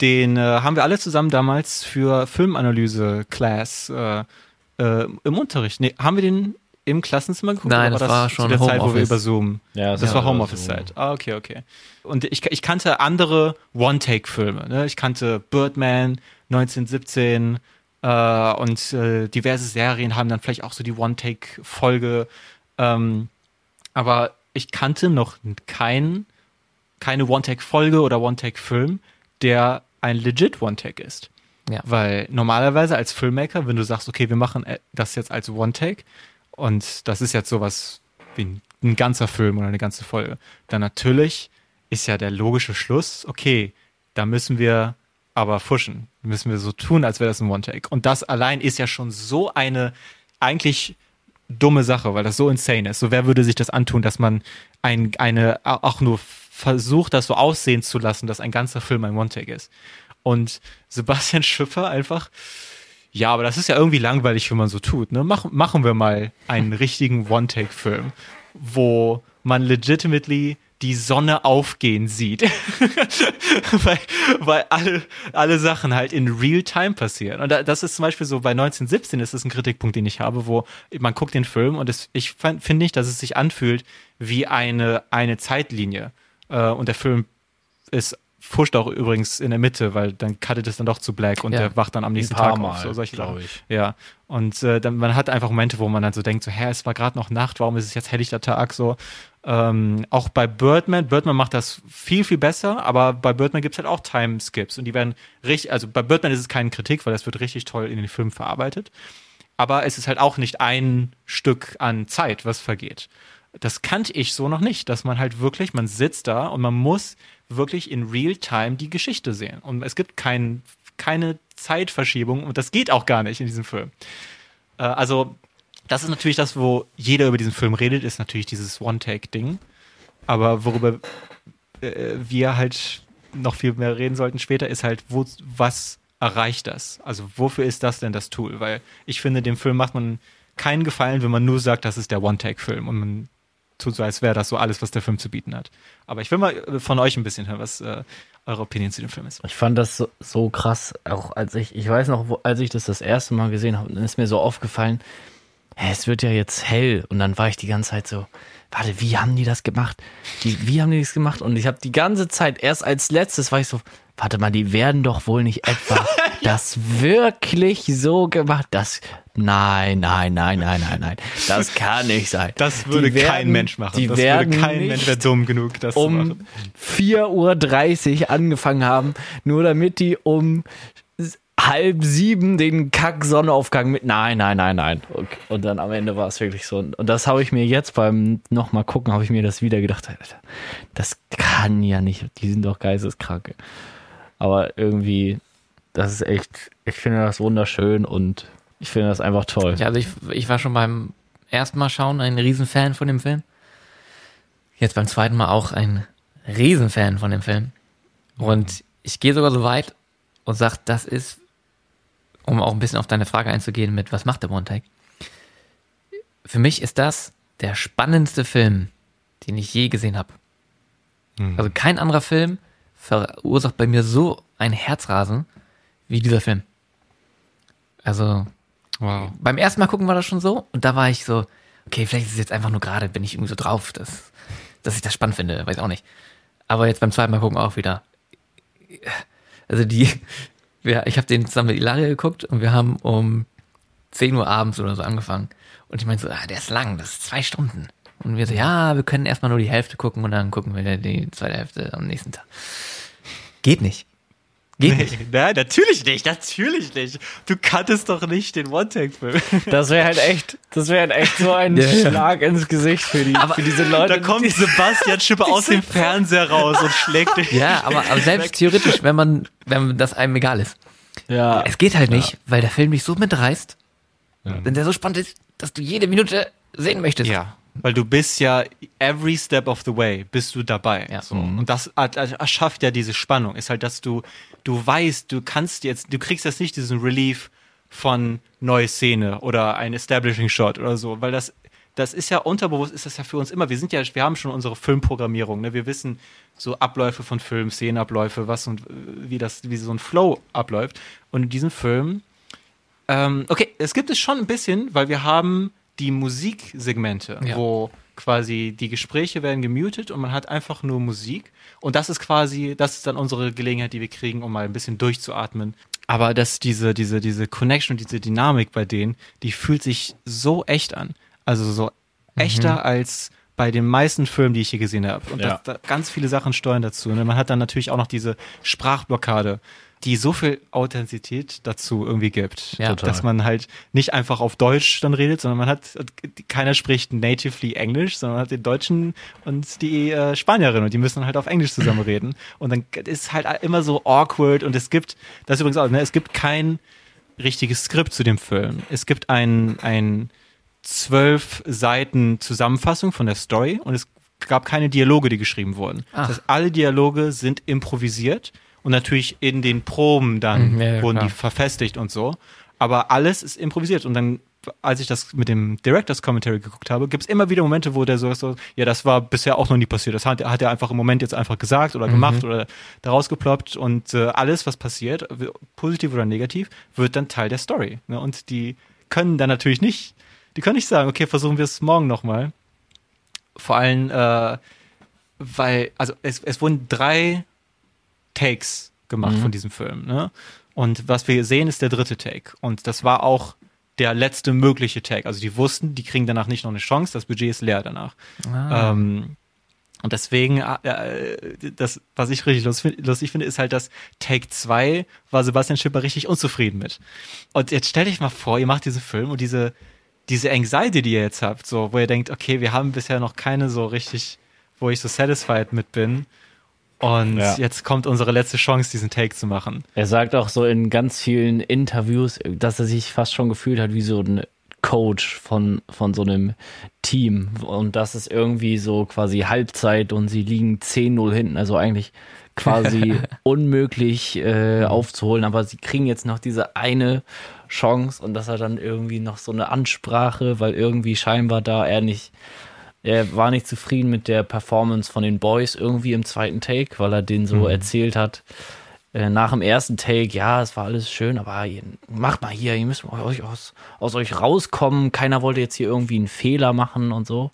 den äh, haben wir alle zusammen damals für Filmanalyse-Class äh, äh, im Unterricht. Nee, haben wir den im Klassenzimmer geguckt? Nein, das, das, war schon zu der Home Zeit, Office. wo wir über Zoom. Ja, das, das war Homeoffice-Zeit. Ah, okay, okay. Und ich, ich kannte andere One-Take-Filme. Ne? Ich kannte Birdman, 1917 äh, und äh, diverse Serien haben dann vielleicht auch so die One-Take-Folge. Ähm, aber ich kannte noch keinen, keine One-Take-Folge oder One-Take-Film, der ein legit One-Take ist. Ja. Weil normalerweise als Filmmaker, wenn du sagst, okay, wir machen äh, das jetzt als One-Take und das ist jetzt sowas wie ein, ein ganzer Film oder eine ganze Folge, dann natürlich ist ja der logische Schluss, okay, da müssen wir aber fuschen. Müssen wir so tun, als wäre das ein One-Take. Und das allein ist ja schon so eine eigentlich dumme Sache, weil das so insane ist. So wer würde sich das antun, dass man ein, eine auch nur versucht, das so aussehen zu lassen, dass ein ganzer Film ein One-Take ist. Und Sebastian Schiffer einfach, ja, aber das ist ja irgendwie langweilig, wenn man so tut. Ne? Mach, machen wir mal einen richtigen One-Take-Film, wo man legitimately die Sonne aufgehen sieht. weil weil alle, alle Sachen halt in Real-Time passieren. Und das ist zum Beispiel so, bei 1917 ist das ein Kritikpunkt, den ich habe, wo man guckt den Film und es, ich finde nicht, dass es sich anfühlt wie eine, eine Zeitlinie. Äh, und der Film ist fuscht auch übrigens in der Mitte, weil dann cuttet es dann doch zu Black und ja. der wacht dann am nächsten Tag Mal, auf. So solche glaube ich. Ja. Und äh, dann, man hat einfach Momente, wo man dann so denkt, so, hä, es war gerade noch Nacht, warum ist es jetzt helllichter Tag? So. Ähm, auch bei Birdman, Birdman macht das viel, viel besser, aber bei Birdman gibt es halt auch Time-Skips und die werden richtig, also bei Birdman ist es keine Kritik, weil das wird richtig toll in den Film verarbeitet. Aber es ist halt auch nicht ein Stück an Zeit, was vergeht das kannte ich so noch nicht, dass man halt wirklich, man sitzt da und man muss wirklich in Real-Time die Geschichte sehen. Und es gibt kein, keine Zeitverschiebung und das geht auch gar nicht in diesem Film. Äh, also, das ist natürlich das, wo jeder über diesen Film redet, ist natürlich dieses One-Take-Ding. Aber worüber äh, wir halt noch viel mehr reden sollten später, ist halt, wo, was erreicht das? Also, wofür ist das denn das Tool? Weil ich finde, dem Film macht man keinen Gefallen, wenn man nur sagt, das ist der One-Take-Film und man tut so, als wäre das so alles, was der Film zu bieten hat. Aber ich will mal äh, von euch ein bisschen hören, was äh, eure Opinion zu dem Film ist. Ich fand das so, so krass, auch als ich, ich weiß noch, wo, als ich das das erste Mal gesehen habe, dann ist mir so aufgefallen, hä, es wird ja jetzt hell. Und dann war ich die ganze Zeit so, warte, wie haben die das gemacht? Die, wie haben die das gemacht? Und ich habe die ganze Zeit, erst als letztes war ich so, warte mal, die werden doch wohl nicht etwa das wirklich so gemacht. Das, nein, nein, nein, nein, nein, nein. Das kann nicht sein. Das würde werden, kein Mensch machen. Die das werden würde kein Mensch wäre dumm genug, das um zu machen. 4.30 Uhr angefangen haben, nur damit die um halb sieben den Kack-Sonnenaufgang mit. Nein, nein, nein, nein. Okay. Und dann am Ende war es wirklich so. Und das habe ich mir jetzt beim nochmal gucken, habe ich mir das wieder gedacht. Das kann ja nicht. Die sind doch geisteskrank. Aber irgendwie, das ist echt, ich finde das wunderschön und ich finde das einfach toll. Ja, also ich, ich war schon beim ersten Mal schauen ein Riesenfan von dem Film. Jetzt beim zweiten Mal auch ein Riesenfan von dem Film. Und ich gehe sogar so weit und sage, das ist um auch ein bisschen auf deine Frage einzugehen mit, was macht der One-Take? Für mich ist das der spannendste Film, den ich je gesehen habe. Mhm. Also kein anderer Film verursacht bei mir so ein Herzrasen wie dieser Film. Also wow. beim ersten Mal gucken war das schon so und da war ich so, okay, vielleicht ist es jetzt einfach nur gerade, bin ich irgendwie so drauf, dass, dass ich das spannend finde, weiß auch nicht. Aber jetzt beim zweiten Mal gucken auch wieder. Also die, wir, ich habe den zusammen mit Ilaria geguckt und wir haben um 10 Uhr abends oder so angefangen. Und ich meinte so, ah, der ist lang, das ist zwei Stunden. Und wir so, ja, wir können erstmal nur die Hälfte gucken und dann gucken wir die zweite Hälfte am nächsten Tag. Geht nicht. Geht nee, nicht. Nein, natürlich nicht, natürlich nicht. Du kanntest doch nicht den One-Take-Film. Das wäre halt echt, das wäre halt echt so ein ja, Schlag ja. ins Gesicht für, die, aber für diese Leute. Da kommt Sebastian Schipper aus dem Fernseher raus und schlägt dich. Ja, aber, aber selbst theoretisch, wenn man, wenn das einem egal ist. Ja. Es geht halt nicht, weil der Film dich so mitreißt, ja. wenn der so spannend ist, dass du jede Minute sehen möchtest. Ja. Weil du bist ja every step of the way bist du dabei. Ja. So. Und das erschafft ja diese Spannung. Ist halt, dass du, du weißt, du kannst jetzt, du kriegst jetzt nicht diesen Relief von neue Szene oder ein Establishing Shot oder so, weil das das ist ja unterbewusst, ist das ja für uns immer, wir sind ja, wir haben schon unsere Filmprogrammierung, ne? Wir wissen so Abläufe von Filmen, Szenenabläufe, was und wie das, wie so ein Flow abläuft. Und in diesem Film, ähm, okay, es gibt es schon ein bisschen, weil wir haben die Musiksegmente, ja. wo quasi die Gespräche werden gemutet und man hat einfach nur Musik. Und das ist quasi, das ist dann unsere Gelegenheit, die wir kriegen, um mal ein bisschen durchzuatmen. Aber dass diese, diese, diese Connection und diese Dynamik bei denen, die fühlt sich so echt an. Also so echter mhm. als bei den meisten Filmen, die ich hier gesehen habe. Und ja. das, da ganz viele Sachen steuern dazu. Und ne? man hat dann natürlich auch noch diese Sprachblockade die so viel Authentizität dazu irgendwie gibt, ja, dass man halt nicht einfach auf Deutsch dann redet, sondern man hat, keiner spricht natively Englisch, sondern man hat den Deutschen und die äh, Spanierin und die müssen dann halt auf Englisch zusammen reden und dann ist halt immer so awkward und es gibt, das übrigens auch, ne, es gibt kein richtiges Skript zu dem Film. Es gibt ein, ein zwölf Seiten Zusammenfassung von der Story und es gab keine Dialoge, die geschrieben wurden. Ach. Das heißt, alle Dialoge sind improvisiert und natürlich in den Proben dann mhm, ja, wurden klar. die verfestigt und so. Aber alles ist improvisiert und dann als ich das mit dem Director's Commentary geguckt habe, gibt es immer wieder Momente, wo der so, so, ja, das war bisher auch noch nie passiert. Das hat, hat er einfach im Moment jetzt einfach gesagt oder mhm. gemacht oder daraus geploppt und äh, alles, was passiert, positiv oder negativ, wird dann Teil der Story. Ne? Und die können dann natürlich nicht, die können nicht sagen, okay, versuchen wir es morgen nochmal. Vor allem, äh, weil, also es, es wurden drei Takes gemacht mhm. von diesem Film. Ne? Und was wir sehen, ist der dritte Take. Und das war auch der letzte mögliche Take. Also die wussten, die kriegen danach nicht noch eine Chance, das Budget ist leer danach. Ah. Ähm, und deswegen, äh, das, was ich richtig lustig finde, ist halt, dass Take 2 war Sebastian Schipper richtig unzufrieden mit. Und jetzt stell dich mal vor, ihr macht diesen Film und diese, diese Anxiety, die ihr jetzt habt, so, wo ihr denkt, okay, wir haben bisher noch keine so richtig, wo ich so satisfied mit bin. Und ja. jetzt kommt unsere letzte Chance, diesen Take zu machen. Er sagt auch so in ganz vielen Interviews, dass er sich fast schon gefühlt hat wie so ein Coach von, von so einem Team. Und das ist irgendwie so quasi Halbzeit und sie liegen 10-0 hinten. Also eigentlich quasi unmöglich äh, aufzuholen. Aber sie kriegen jetzt noch diese eine Chance und dass er dann irgendwie noch so eine Ansprache, weil irgendwie scheinbar da er nicht er war nicht zufrieden mit der Performance von den Boys irgendwie im zweiten Take, weil er den so mhm. erzählt hat. Äh, nach dem ersten Take, ja, es war alles schön, aber ihr, macht mal hier, ihr müsst euch aus, aus euch rauskommen. Keiner wollte jetzt hier irgendwie einen Fehler machen und so.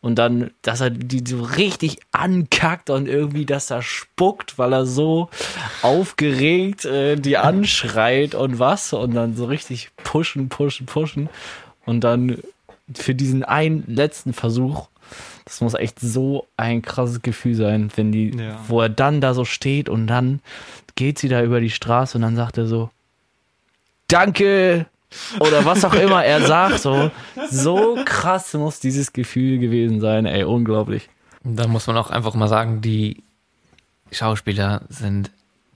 Und dann, dass er die so richtig ankackt und irgendwie, dass er spuckt, weil er so aufgeregt äh, die anschreit und was. Und dann so richtig pushen, pushen, pushen. Und dann für diesen einen letzten Versuch, das muss echt so ein krasses Gefühl sein, wenn die, ja. wo er dann da so steht und dann geht sie da über die Straße und dann sagt er so, Danke! Oder was auch immer er sagt, so, so krass muss dieses Gefühl gewesen sein, ey, unglaublich. Da muss man auch einfach mal sagen, die Schauspieler sind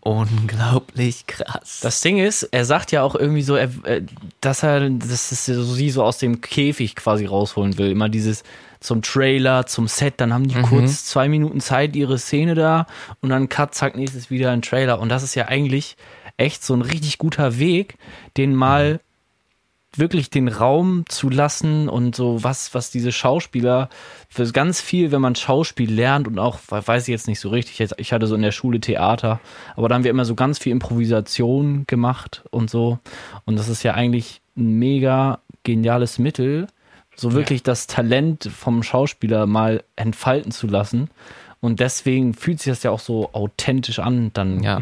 unglaublich krass. Das Ding ist, er sagt ja auch irgendwie so, er, äh, dass er, dass es sie so aus dem Käfig quasi rausholen will. Immer dieses zum Trailer, zum Set, dann haben die mhm. kurz zwei Minuten Zeit, ihre Szene da und dann cut, zack, nächstes wieder ein Trailer. Und das ist ja eigentlich echt so ein richtig guter Weg, den mal wirklich den Raum zu lassen und so was, was diese Schauspieler für ganz viel, wenn man Schauspiel lernt und auch, weiß ich jetzt nicht so richtig, ich hatte so in der Schule Theater, aber da haben wir immer so ganz viel Improvisation gemacht und so. Und das ist ja eigentlich ein mega geniales Mittel, so wirklich ja. das Talent vom Schauspieler mal entfalten zu lassen. Und deswegen fühlt sich das ja auch so authentisch an, dann ja.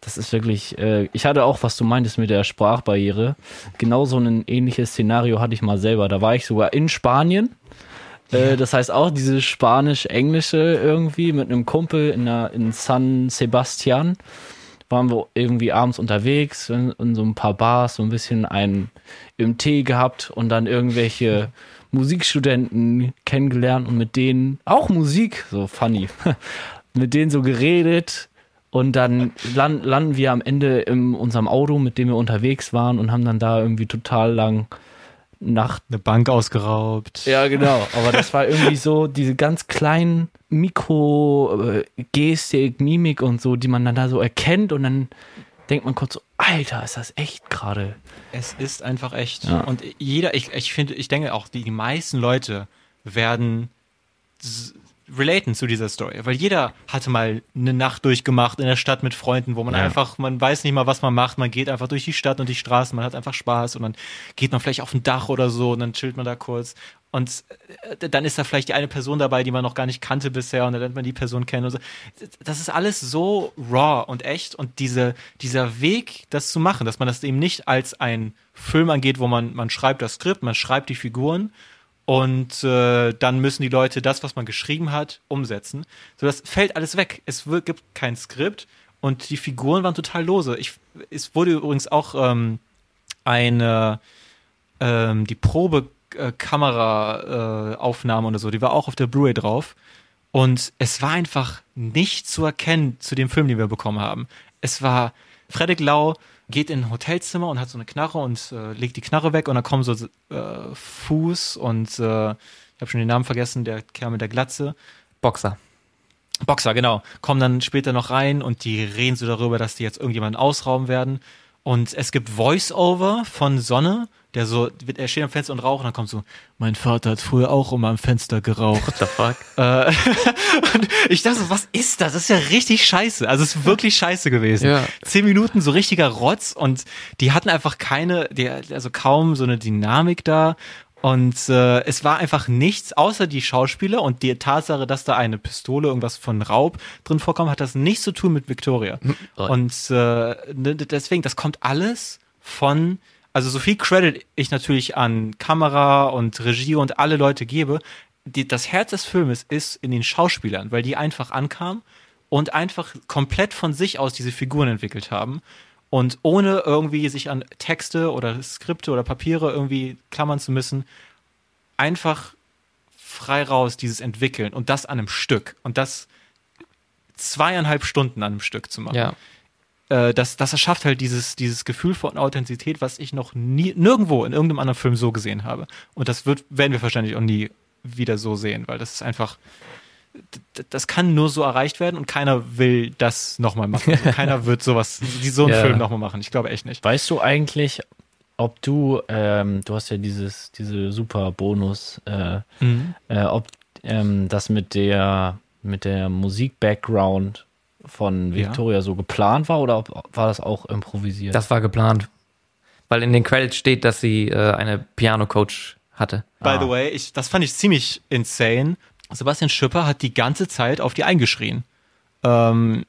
Das ist wirklich, äh, ich hatte auch, was du meintest mit der Sprachbarriere. Genau so ein ähnliches Szenario hatte ich mal selber. Da war ich sogar in Spanien. Äh, das heißt auch dieses Spanisch-Englische irgendwie mit einem Kumpel in, der, in San Sebastian. Waren wir irgendwie abends unterwegs in, in so ein paar Bars, so ein bisschen einen im Tee gehabt und dann irgendwelche Musikstudenten kennengelernt und mit denen auch Musik, so funny, mit denen so geredet und dann land, landen wir am Ende in unserem Auto, mit dem wir unterwegs waren und haben dann da irgendwie total lang Nacht. Eine Bank ausgeraubt. Ja, genau. Aber das war irgendwie so diese ganz kleinen Mikro-Gestik, Mimik und so, die man dann da so erkennt und dann denkt man kurz so, Alter, ist das echt gerade? Es ist einfach echt. Ja. Und jeder, ich, ich finde, ich denke auch, die, die meisten Leute werden relaten zu dieser Story, weil jeder hatte mal eine Nacht durchgemacht in der Stadt mit Freunden, wo man ja. einfach, man weiß nicht mal, was man macht, man geht einfach durch die Stadt und die Straßen, man hat einfach Spaß und dann geht man vielleicht auf ein Dach oder so und dann chillt man da kurz und äh, dann ist da vielleicht die eine Person dabei, die man noch gar nicht kannte bisher und dann lernt man die Person kennen und so. Das ist alles so raw und echt und diese, dieser Weg, das zu machen, dass man das eben nicht als ein Film angeht, wo man, man schreibt das Skript, man schreibt die Figuren und äh, dann müssen die Leute das, was man geschrieben hat, umsetzen. So, das fällt alles weg. Es wird, gibt kein Skript und die Figuren waren total lose. Ich, es wurde übrigens auch ähm, eine ähm, die Probekamera-Aufnahme äh, oder so, die war auch auf der Blu-ray drauf. Und es war einfach nicht zu erkennen zu dem Film, den wir bekommen haben. Es war Fredrik Lau geht in ein Hotelzimmer und hat so eine Knarre und äh, legt die Knarre weg und dann kommen so äh, Fuß und äh, ich habe schon den Namen vergessen, der Kerl mit der Glatze. Boxer. Boxer, genau. Kommen dann später noch rein und die reden so darüber, dass die jetzt irgendjemanden ausrauben werden. Und es gibt Voice-Over von Sonne, der so, er steht am Fenster und raucht und dann kommt so, mein Vater hat früher auch immer am Fenster geraucht. What the fuck? Äh, und ich dachte so, was ist das? Das ist ja richtig scheiße. Also es ist wirklich scheiße gewesen. Ja. Zehn Minuten so richtiger Rotz und die hatten einfach keine, die, also kaum so eine Dynamik da. Und äh, es war einfach nichts, außer die Schauspieler und die Tatsache, dass da eine Pistole, irgendwas von Raub drin vorkommt, hat das nichts zu tun mit Victoria. Oh. Und äh, ne, deswegen, das kommt alles von also so viel Credit ich natürlich an Kamera und Regie und alle Leute gebe, die, das Herz des Filmes ist in den Schauspielern, weil die einfach ankamen und einfach komplett von sich aus diese Figuren entwickelt haben und ohne irgendwie sich an Texte oder Skripte oder Papiere irgendwie klammern zu müssen, einfach frei raus dieses entwickeln und das an einem Stück und das zweieinhalb Stunden an einem Stück zu machen. Ja äh, das, das erschafft halt dieses, dieses Gefühl von Authentizität, was ich noch nie, nirgendwo in irgendeinem anderen Film so gesehen habe. Und das wird, werden wir wahrscheinlich auch nie wieder so sehen, weil das ist einfach, das kann nur so erreicht werden und keiner will das nochmal machen. Also keiner wird sowas, so einen ja. Film nochmal machen. Ich glaube echt nicht. Weißt du eigentlich, ob du, ähm, du hast ja dieses, diese super Bonus, äh, mhm. äh, ob ähm, das mit der, mit der Musik-Background von Victoria ja. so geplant war oder war das auch improvisiert? Das war geplant. Weil in den Credits steht, dass sie äh, eine Piano-Coach hatte. By ah. the way, ich, das fand ich ziemlich insane. Sebastian Schüpper hat die ganze Zeit auf die eingeschrien. Ähm,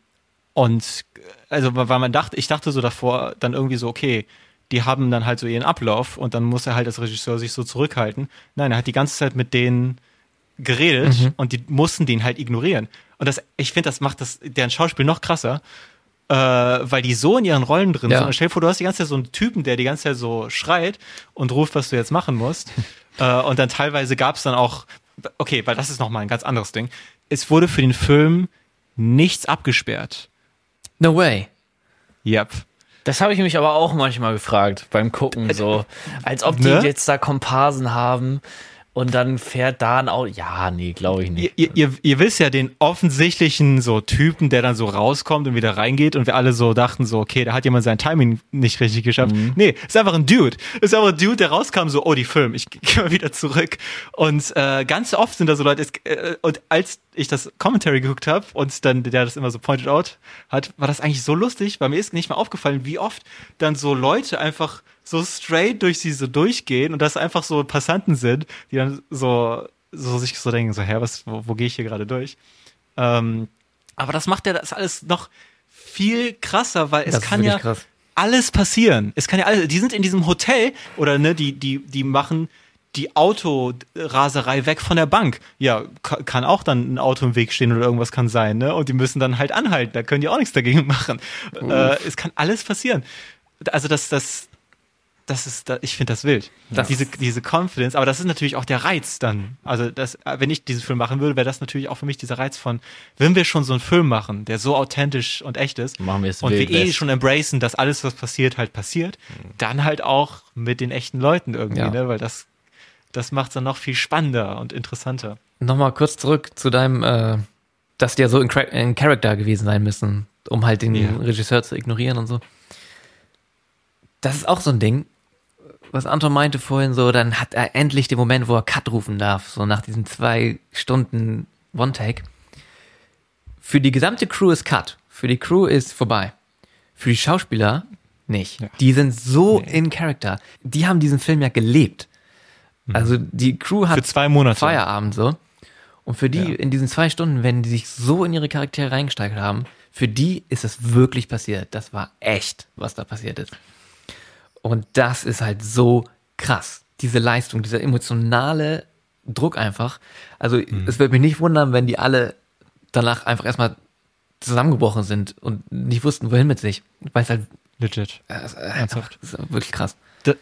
und also, weil man dachte, ich dachte so davor dann irgendwie so, okay, die haben dann halt so ihren Ablauf und dann muss er halt als Regisseur sich so zurückhalten. Nein, er hat die ganze Zeit mit denen geredet mhm. und die mussten den halt ignorieren. Und das, ich finde, das macht das, deren Schauspiel noch krasser, äh, weil die so in ihren Rollen drin ja. sind. Und stell dir vor, du hast die ganze Zeit so einen Typen, der die ganze Zeit so schreit und ruft, was du jetzt machen musst. äh, und dann teilweise gab es dann auch, okay, weil das ist nochmal ein ganz anderes Ding. Es wurde für den Film nichts abgesperrt. No way. Yep. Das habe ich mich aber auch manchmal gefragt beim Gucken, so. Als ob die ne? jetzt da Komparsen haben, und dann fährt da ein Auto. Ja, nee, glaube ich nicht. Ihr, ihr, ihr wisst ja den offensichtlichen so Typen, der dann so rauskommt und wieder reingeht und wir alle so dachten so, okay, da hat jemand sein Timing nicht richtig geschafft. Mhm. Nee, ist einfach ein Dude. Ist einfach ein Dude, der rauskam so, oh, die Film, ich gehe mal wieder zurück. Und äh, ganz oft sind da so Leute, es, äh, und als ich das Commentary geguckt habe und dann der das immer so pointed out hat, war das eigentlich so lustig, weil mir ist nicht mal aufgefallen, wie oft dann so Leute einfach so straight durch sie so durchgehen und das einfach so Passanten sind, die dann so, so sich so denken, so, hä, was, wo, wo gehe ich hier gerade durch? Ähm, aber das macht ja das alles noch viel krasser, weil es das kann ja krass. alles passieren. Es kann ja alles, die sind in diesem Hotel oder ne, die, die, die machen die Autoraserei weg von der Bank. Ja, kann auch dann ein Auto im Weg stehen oder irgendwas kann sein, ne? Und die müssen dann halt anhalten. Da können die auch nichts dagegen machen. Äh, es kann alles passieren. Also das, das, das ist, ich finde das wild. Das diese, diese Confidence, aber das ist natürlich auch der Reiz dann. Also, das, wenn ich diesen Film machen würde, wäre das natürlich auch für mich dieser Reiz von, wenn wir schon so einen Film machen, der so authentisch und echt ist, machen wir es und wir eh schon embracen, dass alles, was passiert, halt passiert, mhm. dann halt auch mit den echten Leuten irgendwie, ja. ne? Weil das, das macht es dann noch viel spannender und interessanter. Nochmal kurz zurück zu deinem, äh, dass die ja so in, in Character gewesen sein müssen, um halt den ja. Regisseur zu ignorieren und so. Das ist auch so ein Ding, was Anton meinte vorhin so, dann hat er endlich den Moment, wo er Cut rufen darf, so nach diesen zwei Stunden One-Take. Für die gesamte Crew ist Cut. Für die Crew ist vorbei. Für die Schauspieler nicht. Ja. Die sind so nee. in Character. Die haben diesen Film ja gelebt. Mhm. Also die Crew hat für zwei Monate. Feierabend so. Und für die ja. in diesen zwei Stunden, wenn die sich so in ihre Charaktere reingesteigert haben, für die ist es wirklich passiert. Das war echt, was da passiert ist. Und das ist halt so krass. Diese Leistung, dieser emotionale Druck einfach. Also mhm. es würde mich nicht wundern, wenn die alle danach einfach erstmal zusammengebrochen sind und nicht wussten, wohin mit sich. Weil es halt legit. Äh, Ernsthaft. Das ist wirklich krass. Da,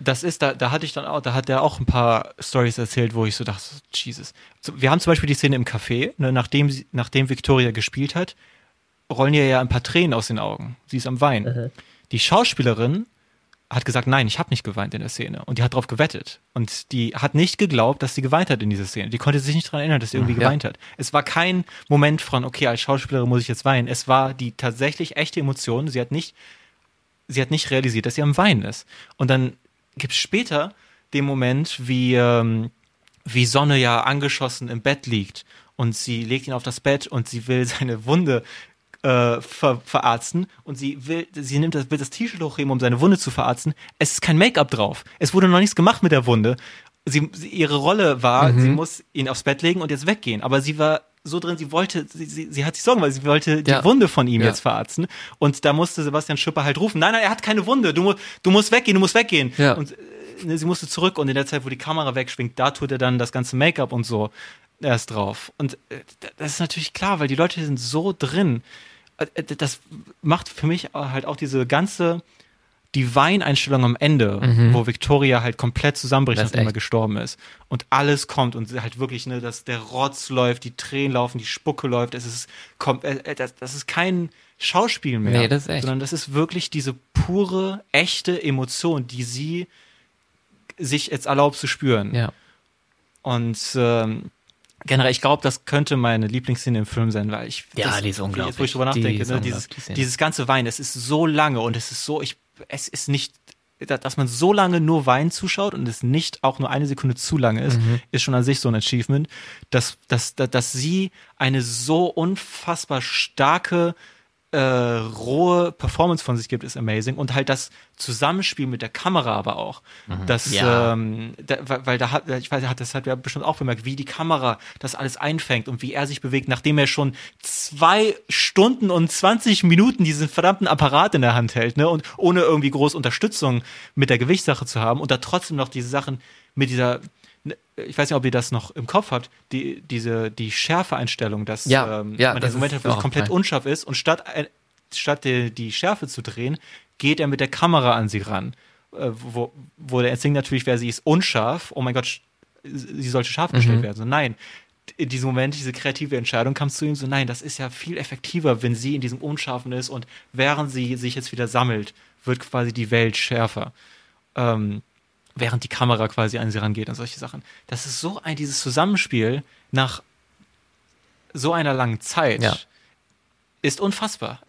das ist, da, da hatte ich dann auch, da hat er auch ein paar Stories erzählt, wo ich so dachte, Jesus. Wir haben zum Beispiel die Szene im Café, ne, nachdem, sie, nachdem Victoria gespielt hat, rollen ihr ja ein paar Tränen aus den Augen. Sie ist am Weinen. Mhm. Die Schauspielerin hat gesagt, nein, ich habe nicht geweint in der Szene. Und die hat darauf gewettet. Und die hat nicht geglaubt, dass sie geweint hat in dieser Szene. Die konnte sich nicht daran erinnern, dass sie irgendwie ja. geweint hat. Es war kein Moment von, okay, als Schauspielerin muss ich jetzt weinen. Es war die tatsächlich echte Emotion. Sie hat nicht, sie hat nicht realisiert, dass sie am Weinen ist. Und dann gibt es später den Moment, wie, ähm, wie Sonne ja angeschossen im Bett liegt und sie legt ihn auf das Bett und sie will seine Wunde äh, ver verarzten und sie will, sie nimmt das, will das T-Shirt hochheben, um seine Wunde zu verarzten. Es ist kein Make-up drauf. Es wurde noch nichts gemacht mit der Wunde. Sie, sie ihre Rolle war, mhm. sie muss ihn aufs Bett legen und jetzt weggehen. Aber sie war so drin, sie wollte, sie, sie, sie hat sich Sorgen, weil sie wollte die ja. Wunde von ihm ja. jetzt verarzten. Und da musste Sebastian Schipper halt rufen, nein, nein, er hat keine Wunde, du, du musst weggehen, du musst weggehen. Ja. Und äh, ne, sie musste zurück und in der Zeit, wo die Kamera wegschwingt, da tut er dann das ganze Make-up und so erst drauf. Und äh, das ist natürlich klar, weil die Leute sind so drin. Äh, das macht für mich halt auch diese ganze die Weineinstellung am Ende, mhm. wo Victoria halt komplett zusammenbricht, nachdem er gestorben ist. Und alles kommt und halt wirklich, ne, dass der Rotz läuft, die Tränen laufen, die Spucke läuft. Es ist, kommt, äh, das, das ist kein Schauspiel mehr. Nee, das ist echt. Sondern das ist wirklich diese pure, echte Emotion, die sie sich jetzt erlaubt zu spüren. Ja. Und ähm, generell, ich glaube, das könnte meine Lieblingsszene im Film sein, weil ich ja, das, die ist unglaublich. Jetzt, wo ich drüber nachdenke, ne, dieses, dieses ganze Wein, es ist so lange und es ist so, ich, es ist nicht, dass man so lange nur Wein zuschaut und es nicht auch nur eine Sekunde zu lange ist, mhm. ist schon an sich so ein Achievement, dass, dass, dass, dass sie eine so unfassbar starke äh, rohe Performance von sich gibt, ist amazing. Und halt das Zusammenspiel mit der Kamera aber auch. Mhm. Das, ja. ähm, da, weil da hat, ich weiß, das hat ja bestimmt auch bemerkt, wie die Kamera das alles einfängt und wie er sich bewegt, nachdem er schon zwei Stunden und 20 Minuten diesen verdammten Apparat in der Hand hält, ne? Und ohne irgendwie groß Unterstützung mit der Gewichtssache zu haben und da trotzdem noch diese Sachen mit dieser ich weiß nicht, ob ihr das noch im Kopf habt, die, diese, die Schärfeeinstellung, dass ja, ähm, ja, man diesen Moment hat, wo es komplett fein. unscharf ist und statt, äh, statt die, die Schärfe zu drehen, geht er mit der Kamera an sie ran. Äh, wo, wo der Instinkt natürlich wäre, sie ist unscharf, oh mein Gott, sie sollte scharf gestellt mhm. werden. So, nein, in diesem Moment, diese kreative Entscheidung kam zu ihm so, nein, das ist ja viel effektiver, wenn sie in diesem Unscharfen ist und während sie sich jetzt wieder sammelt, wird quasi die Welt schärfer. Ähm, während die Kamera quasi an sie rangeht und solche Sachen. Das ist so ein, dieses Zusammenspiel nach so einer langen Zeit ja. ist unfassbar.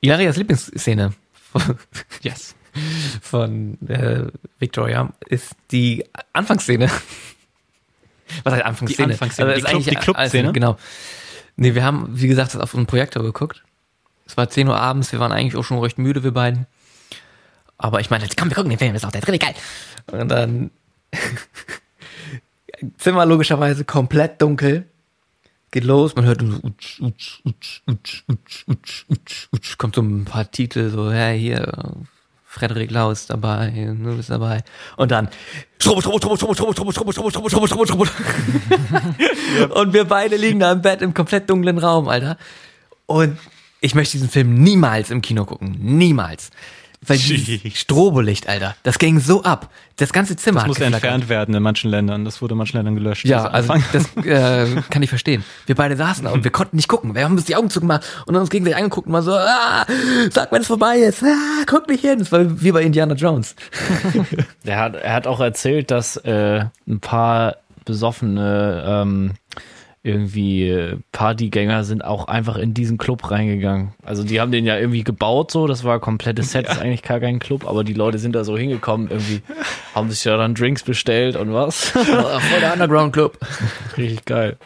Ilarias Lieblingsszene yes. von äh, Victoria ist die Anfangsszene. Was heißt Anfangsszene? Die Anfangsszene, also die, Club, die Clubszene. Also, genau. Nee, wir haben, wie gesagt, das auf einem Projektor geguckt. Es war 10 Uhr abends, wir waren eigentlich auch schon recht müde, wir beiden. Aber ich meine, komm, wir gucken den Film, ist auch der richtig geil. Und dann Zimmer logischerweise komplett dunkel. Geht los, man hört so, utsch, utsch, utsch, utsch, utsch, utsch, utsch, utsch, kommt so ein paar Titel, so, ja, hier, Frederik Lau ist dabei, du bist dabei. Und dann Strobo, Strobo, Strobo, Strobo, Strobo, Strobo, Strobo, Strobo, Strobo, Strobo, Strobo, Strobo. Und wir beide liegen da im Bett im komplett dunklen Raum, Alter. Und ich möchte diesen Film niemals im Kino gucken. Niemals. Weil dieses Strobolicht, Alter, das ging so ab. Das ganze Zimmer. Das muss ja entfernt werden in manchen Ländern. Das wurde in manchen Ländern gelöscht. Ja, also das äh, kann ich verstehen. Wir beide saßen da und wir konnten nicht gucken. Wir haben uns die Augen zugemacht und uns gegenseitig angeguckt und mal so, ah, sag, wenn es vorbei ist. Ah, guck nicht hin. Das war wie bei Indiana Jones. er, hat, er hat auch erzählt, dass äh, ein paar besoffene ähm, irgendwie Partygänger sind auch einfach in diesen Club reingegangen. Also die haben den ja irgendwie gebaut so, das war komplettes Set, ja. ist eigentlich gar kein Club, aber die Leute sind da so hingekommen, irgendwie haben sich ja dann Drinks bestellt und was. Voll der Underground Club. Richtig geil.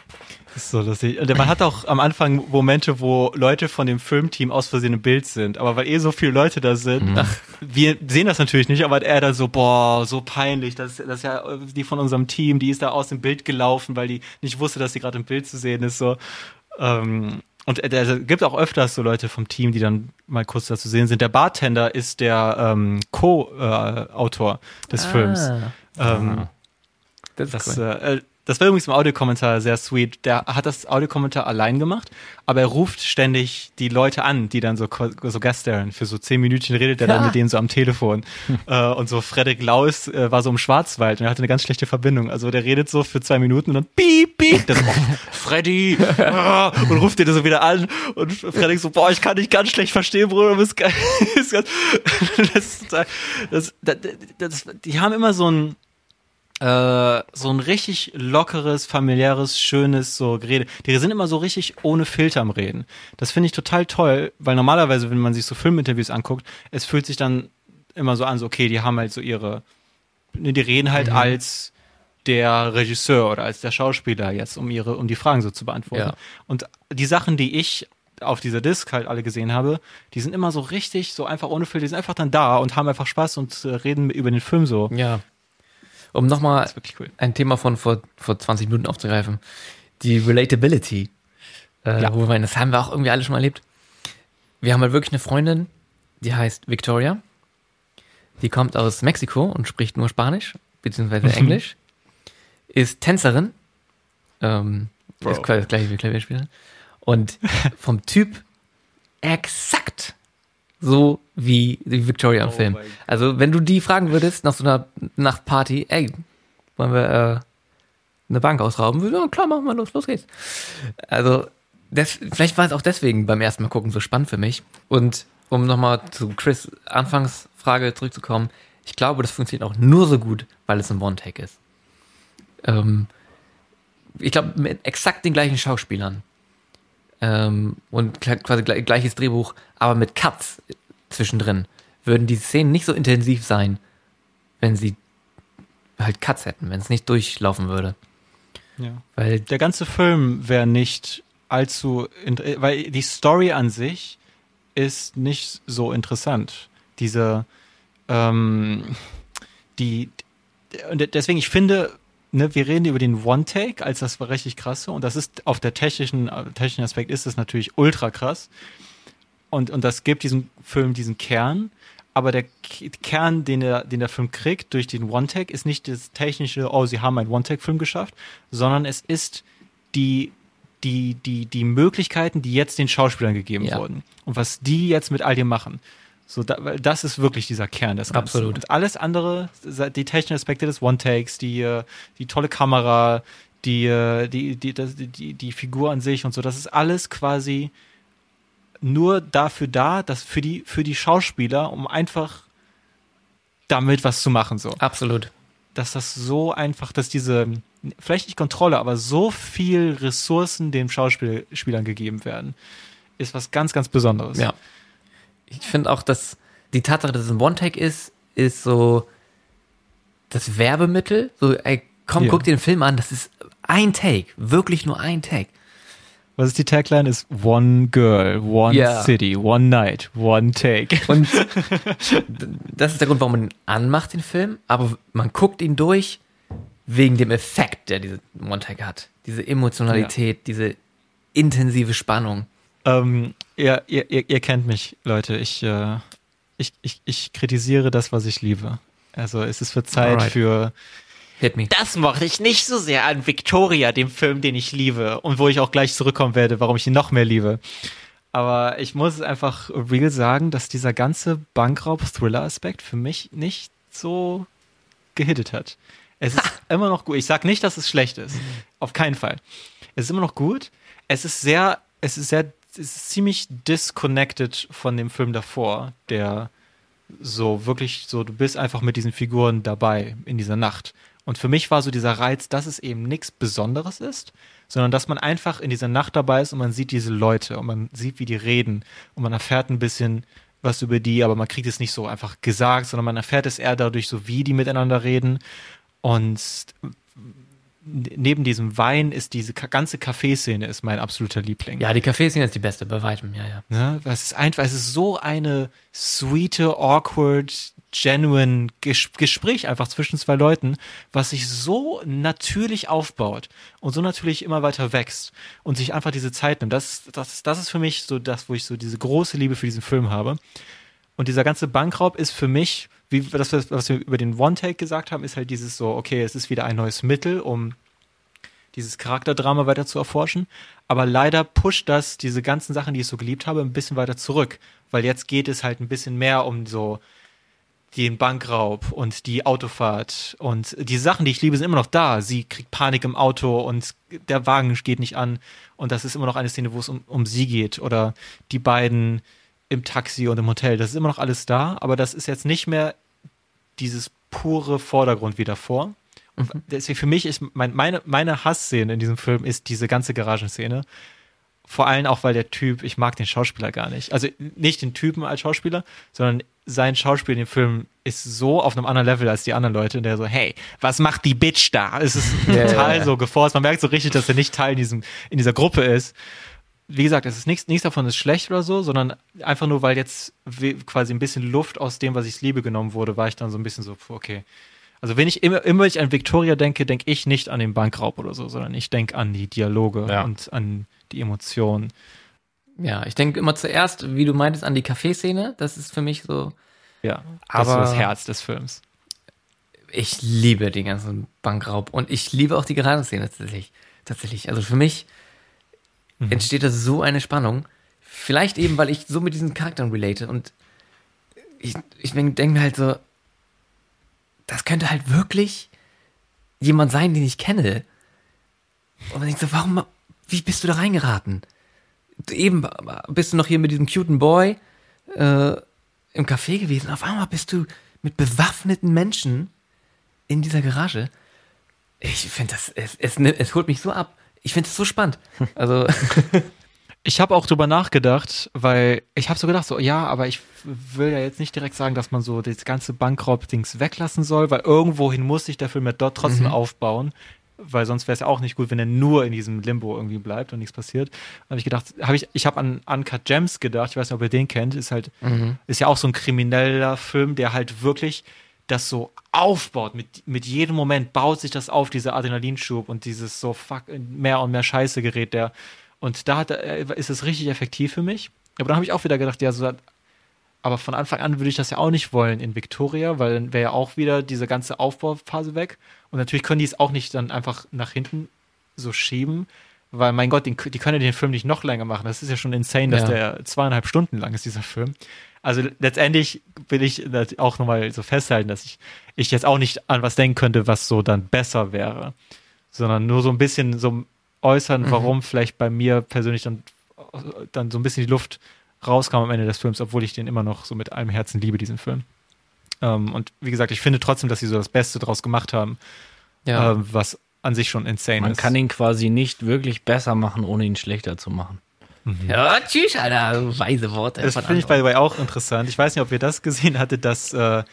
Das ist so lustig. Und man hat auch am Anfang Momente, wo Leute von dem Filmteam aus Versehen im Bild sind. Aber weil eh so viele Leute da sind, mhm. ach, wir sehen das natürlich nicht, aber er da so, boah, so peinlich. Das, das ist ja die von unserem Team, die ist da aus dem Bild gelaufen, weil die nicht wusste, dass sie gerade im Bild zu sehen ist. So. Ähm, und es gibt auch öfters so Leute vom Team, die dann mal kurz da zu sehen sind. Der Bartender ist der ähm, Co-Autor des ah. Films. Ähm, das, das cool. äh, das war übrigens im Audiokommentar sehr sweet. Der hat das Audiokommentar allein gemacht, aber er ruft ständig die Leute an, die dann so, so Gaststellen. Für so zehn Minütchen redet er dann mit denen so am Telefon. äh, und so Frederik Laus äh, war so im Schwarzwald und er hatte eine ganz schlechte Verbindung. Also der redet so für zwei Minuten und dann piep, piep. Dann, oh, Freddy! Ah, und ruft den so wieder an. Und Frederik so, boah, ich kann dich ganz schlecht verstehen, Bruder. Das, das, das, das, die haben immer so ein äh, so ein richtig lockeres, familiäres, schönes so Gerede. Die sind immer so richtig ohne Filter am Reden. Das finde ich total toll, weil normalerweise, wenn man sich so Filminterviews anguckt, es fühlt sich dann immer so an, so okay, die haben halt so ihre, ne, die reden halt mhm. als der Regisseur oder als der Schauspieler jetzt, um ihre, um die Fragen so zu beantworten. Ja. Und die Sachen, die ich auf dieser Disc halt alle gesehen habe, die sind immer so richtig, so einfach ohne Filter, die sind einfach dann da und haben einfach Spaß und äh, reden über den Film so. Ja. Um nochmal cool. ein Thema von vor, vor 20 Minuten aufzugreifen. Die Relatability. Äh, ja. Wo wir meinen, das haben wir auch irgendwie alle schon mal erlebt. Wir haben halt wirklich eine Freundin, die heißt Victoria. Die kommt aus Mexiko und spricht nur Spanisch, beziehungsweise mhm. Englisch. Ist Tänzerin. Ähm, ist quasi das gleiche wie Klavierspielerin. Und vom Typ exakt so wie die Victoria im oh Film. Also, wenn du die fragen würdest nach so einer Nachtparty, ey, wollen wir äh, eine Bank ausrauben? Ja, klar, machen wir los, los geht's. Also, das, vielleicht war es auch deswegen beim ersten Mal gucken so spannend für mich. Und um nochmal zu Chris Anfangsfrage zurückzukommen, ich glaube, das funktioniert auch nur so gut, weil es ein One-Take ist. Ähm, ich glaube, mit exakt den gleichen Schauspielern ähm, und quasi gleiches Drehbuch, aber mit Cuts zwischendrin, würden die Szenen nicht so intensiv sein, wenn sie halt Cuts hätten, wenn es nicht durchlaufen würde. Ja. Weil der ganze Film wäre nicht allzu, weil die Story an sich ist nicht so interessant. Diese, ähm, die, und deswegen, ich finde, ne, wir reden über den One-Take als das war richtig krasse und das ist auf der technischen, technischen Aspekt ist es natürlich ultra krass. Und, und das gibt diesem Film diesen Kern, aber der Kern, den der, den der Film kriegt durch den One-Take, ist nicht das technische, oh, sie haben einen One-Take-Film geschafft, sondern es ist die, die, die, die Möglichkeiten, die jetzt den Schauspielern gegeben ja. wurden. Und was die jetzt mit all dem machen. So, da, weil das ist wirklich dieser Kern des Ganzen. Absolut. Und alles andere, die technischen Aspekte des One-Takes, die, äh, die tolle Kamera, die, äh, die, die, die, die, die Figur an sich und so, das ist alles quasi nur dafür da, dass für die, für die Schauspieler, um einfach damit was zu machen, so. Absolut. Dass das so einfach, dass diese, vielleicht nicht Kontrolle, aber so viel Ressourcen den Schauspielern gegeben werden, ist was ganz, ganz Besonderes. Ja ich finde auch, dass die Tatsache, dass es ein One-Take ist, ist so das Werbemittel. So, ey, komm, ja. guck dir den Film an, das ist ein Take, wirklich nur ein Take. Was ist die Tagline? Ist One Girl, One ja. City, One Night, One Take. Und das ist der Grund, warum man ihn anmacht, den Film, aber man guckt ihn durch wegen dem Effekt, der diese One Take hat. Diese Emotionalität, ja. diese intensive Spannung. Ähm, ihr, ihr, ihr, kennt mich, Leute. Ich, äh, ich, ich, ich kritisiere das, was ich liebe. Also es ist für Zeit Alright. für. Hit me. Das mochte ich nicht so sehr an Victoria, dem Film, den ich liebe und wo ich auch gleich zurückkommen werde, warum ich ihn noch mehr liebe. Aber ich muss einfach real sagen, dass dieser ganze Bankraub-Thriller-Aspekt für mich nicht so gehittet hat. Es ist immer noch gut. Ich sag nicht, dass es schlecht ist. Auf keinen Fall. Es ist immer noch gut. Es ist sehr, es ist sehr ist ziemlich disconnected von dem Film davor, der so wirklich so, du bist einfach mit diesen Figuren dabei in dieser Nacht. Und für mich war so dieser Reiz, dass es eben nichts Besonderes ist, sondern dass man einfach in dieser Nacht dabei ist und man sieht diese Leute und man sieht, wie die reden und man erfährt ein bisschen was über die, aber man kriegt es nicht so einfach gesagt, sondern man erfährt es eher dadurch, so wie die miteinander reden. Und neben diesem Wein ist diese ganze Kaffeeszene ist mein absoluter Liebling. Ja, die Kaffeeszene ist die beste, bei weitem, ja, ja. Ne? Es ist einfach, es ist so eine sweete, awkward, genuine Ges Gespräch einfach zwischen zwei Leuten, was sich so natürlich aufbaut und so natürlich immer weiter wächst und sich einfach diese Zeit nimmt. Das, das, das ist für mich so das, wo ich so diese große Liebe für diesen Film habe. Und dieser ganze Bankraub ist für mich, wie das, was wir über den One-Take gesagt haben, ist halt dieses so, okay, es ist wieder ein neues Mittel, um dieses Charakterdrama weiter zu erforschen. Aber leider pusht das diese ganzen Sachen, die ich so geliebt habe, ein bisschen weiter zurück. Weil jetzt geht es halt ein bisschen mehr um so den Bankraub und die Autofahrt und die Sachen, die ich liebe, sind immer noch da. Sie kriegt Panik im Auto und der Wagen geht nicht an und das ist immer noch eine Szene, wo es um, um sie geht oder die beiden im Taxi und im Hotel. Das ist immer noch alles da, aber das ist jetzt nicht mehr dieses pure Vordergrund wie davor. Und mhm. deswegen für mich ist mein, meine, meine Hassszene in diesem Film ist diese ganze Garagenszene. Vor allem auch, weil der Typ, ich mag den Schauspieler gar nicht. Also nicht den Typen als Schauspieler, sondern sein Schauspiel in dem Film ist so auf einem anderen Level als die anderen Leute, der so, hey, was macht die Bitch da? Es ist yeah, total yeah. so geforst. Man merkt so richtig, dass er nicht Teil in, diesem, in dieser Gruppe ist. Wie gesagt, es ist nichts, nichts davon ist schlecht oder so, sondern einfach nur, weil jetzt quasi ein bisschen Luft aus dem, was ich liebe, genommen wurde, war ich dann so ein bisschen so, okay. Also wenn ich immer, immer ich an Victoria denke, denke ich nicht an den Bankraub oder so, sondern ich denke an die Dialoge ja. und an die Emotionen. Ja, ich denke immer zuerst, wie du meintest, an die Kaffeeszene. Das ist für mich so. Ja, das aber ist das Herz des Films. Ich liebe den ganzen Bankraub und ich liebe auch die Garagenszene tatsächlich. Tatsächlich. Also für mich mhm. entsteht da so eine Spannung. Vielleicht eben, weil ich so mit diesen Charakteren relate und ich, ich denke mir halt so, das könnte halt wirklich jemand sein, den ich kenne. Und man denkt so, warum, wie bist du da reingeraten? eben bist du noch hier mit diesem cuten Boy äh, im Café gewesen. Auf einmal bist du mit bewaffneten Menschen in dieser Garage. Ich finde das, es, es, es holt mich so ab. Ich finde es so spannend. Also. Ich habe auch drüber nachgedacht, weil ich habe so gedacht, so ja, aber ich will ja jetzt nicht direkt sagen, dass man so das ganze Bankraub-Dings weglassen soll, weil irgendwohin muss sich der Film ja dort trotzdem mhm. aufbauen weil sonst wäre es ja auch nicht gut, wenn er nur in diesem Limbo irgendwie bleibt und nichts passiert. Habe ich gedacht, habe ich, ich habe an Uncut Gems gedacht, ich weiß nicht, ob ihr den kennt, ist halt, mhm. ist ja auch so ein krimineller Film, der halt wirklich das so aufbaut. Mit, mit jedem Moment baut sich das auf, dieser Adrenalinschub und dieses so fuck, mehr und mehr Scheiße gerät der. Und da hat, äh, ist es richtig effektiv für mich. Aber dann habe ich auch wieder gedacht, ja, so aber von Anfang an würde ich das ja auch nicht wollen in Victoria, weil dann wäre ja auch wieder diese ganze Aufbauphase weg. Und natürlich können die es auch nicht dann einfach nach hinten so schieben, weil mein Gott, die, die können ja den Film nicht noch länger machen. Das ist ja schon insane, dass ja. der zweieinhalb Stunden lang ist, dieser Film. Also letztendlich will ich auch nochmal so festhalten, dass ich, ich jetzt auch nicht an was denken könnte, was so dann besser wäre, sondern nur so ein bisschen so äußern, mhm. warum vielleicht bei mir persönlich dann, dann so ein bisschen die Luft rauskam am Ende des Films, obwohl ich den immer noch so mit allem Herzen liebe, diesen Film. Ähm, und wie gesagt, ich finde trotzdem, dass sie so das Beste draus gemacht haben, ja. äh, was an sich schon insane Man ist. Man kann ihn quasi nicht wirklich besser machen, ohne ihn schlechter zu machen. Mhm. Ja, tschüss, Alter, weise Worte. Das finde ich by the way auch interessant. Ich weiß nicht, ob ihr das gesehen hattet, dass äh,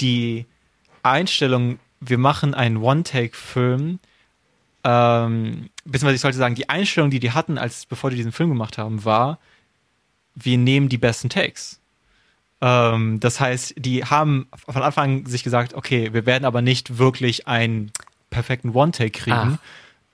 die Einstellung, wir machen einen One-Take-Film, ähm, beziehungsweise ich sollte sagen, die Einstellung, die die hatten, als bevor die diesen Film gemacht haben, war, wir nehmen die besten Takes. Ähm, das heißt, die haben von Anfang an sich gesagt, okay, wir werden aber nicht wirklich einen perfekten One-Take kriegen.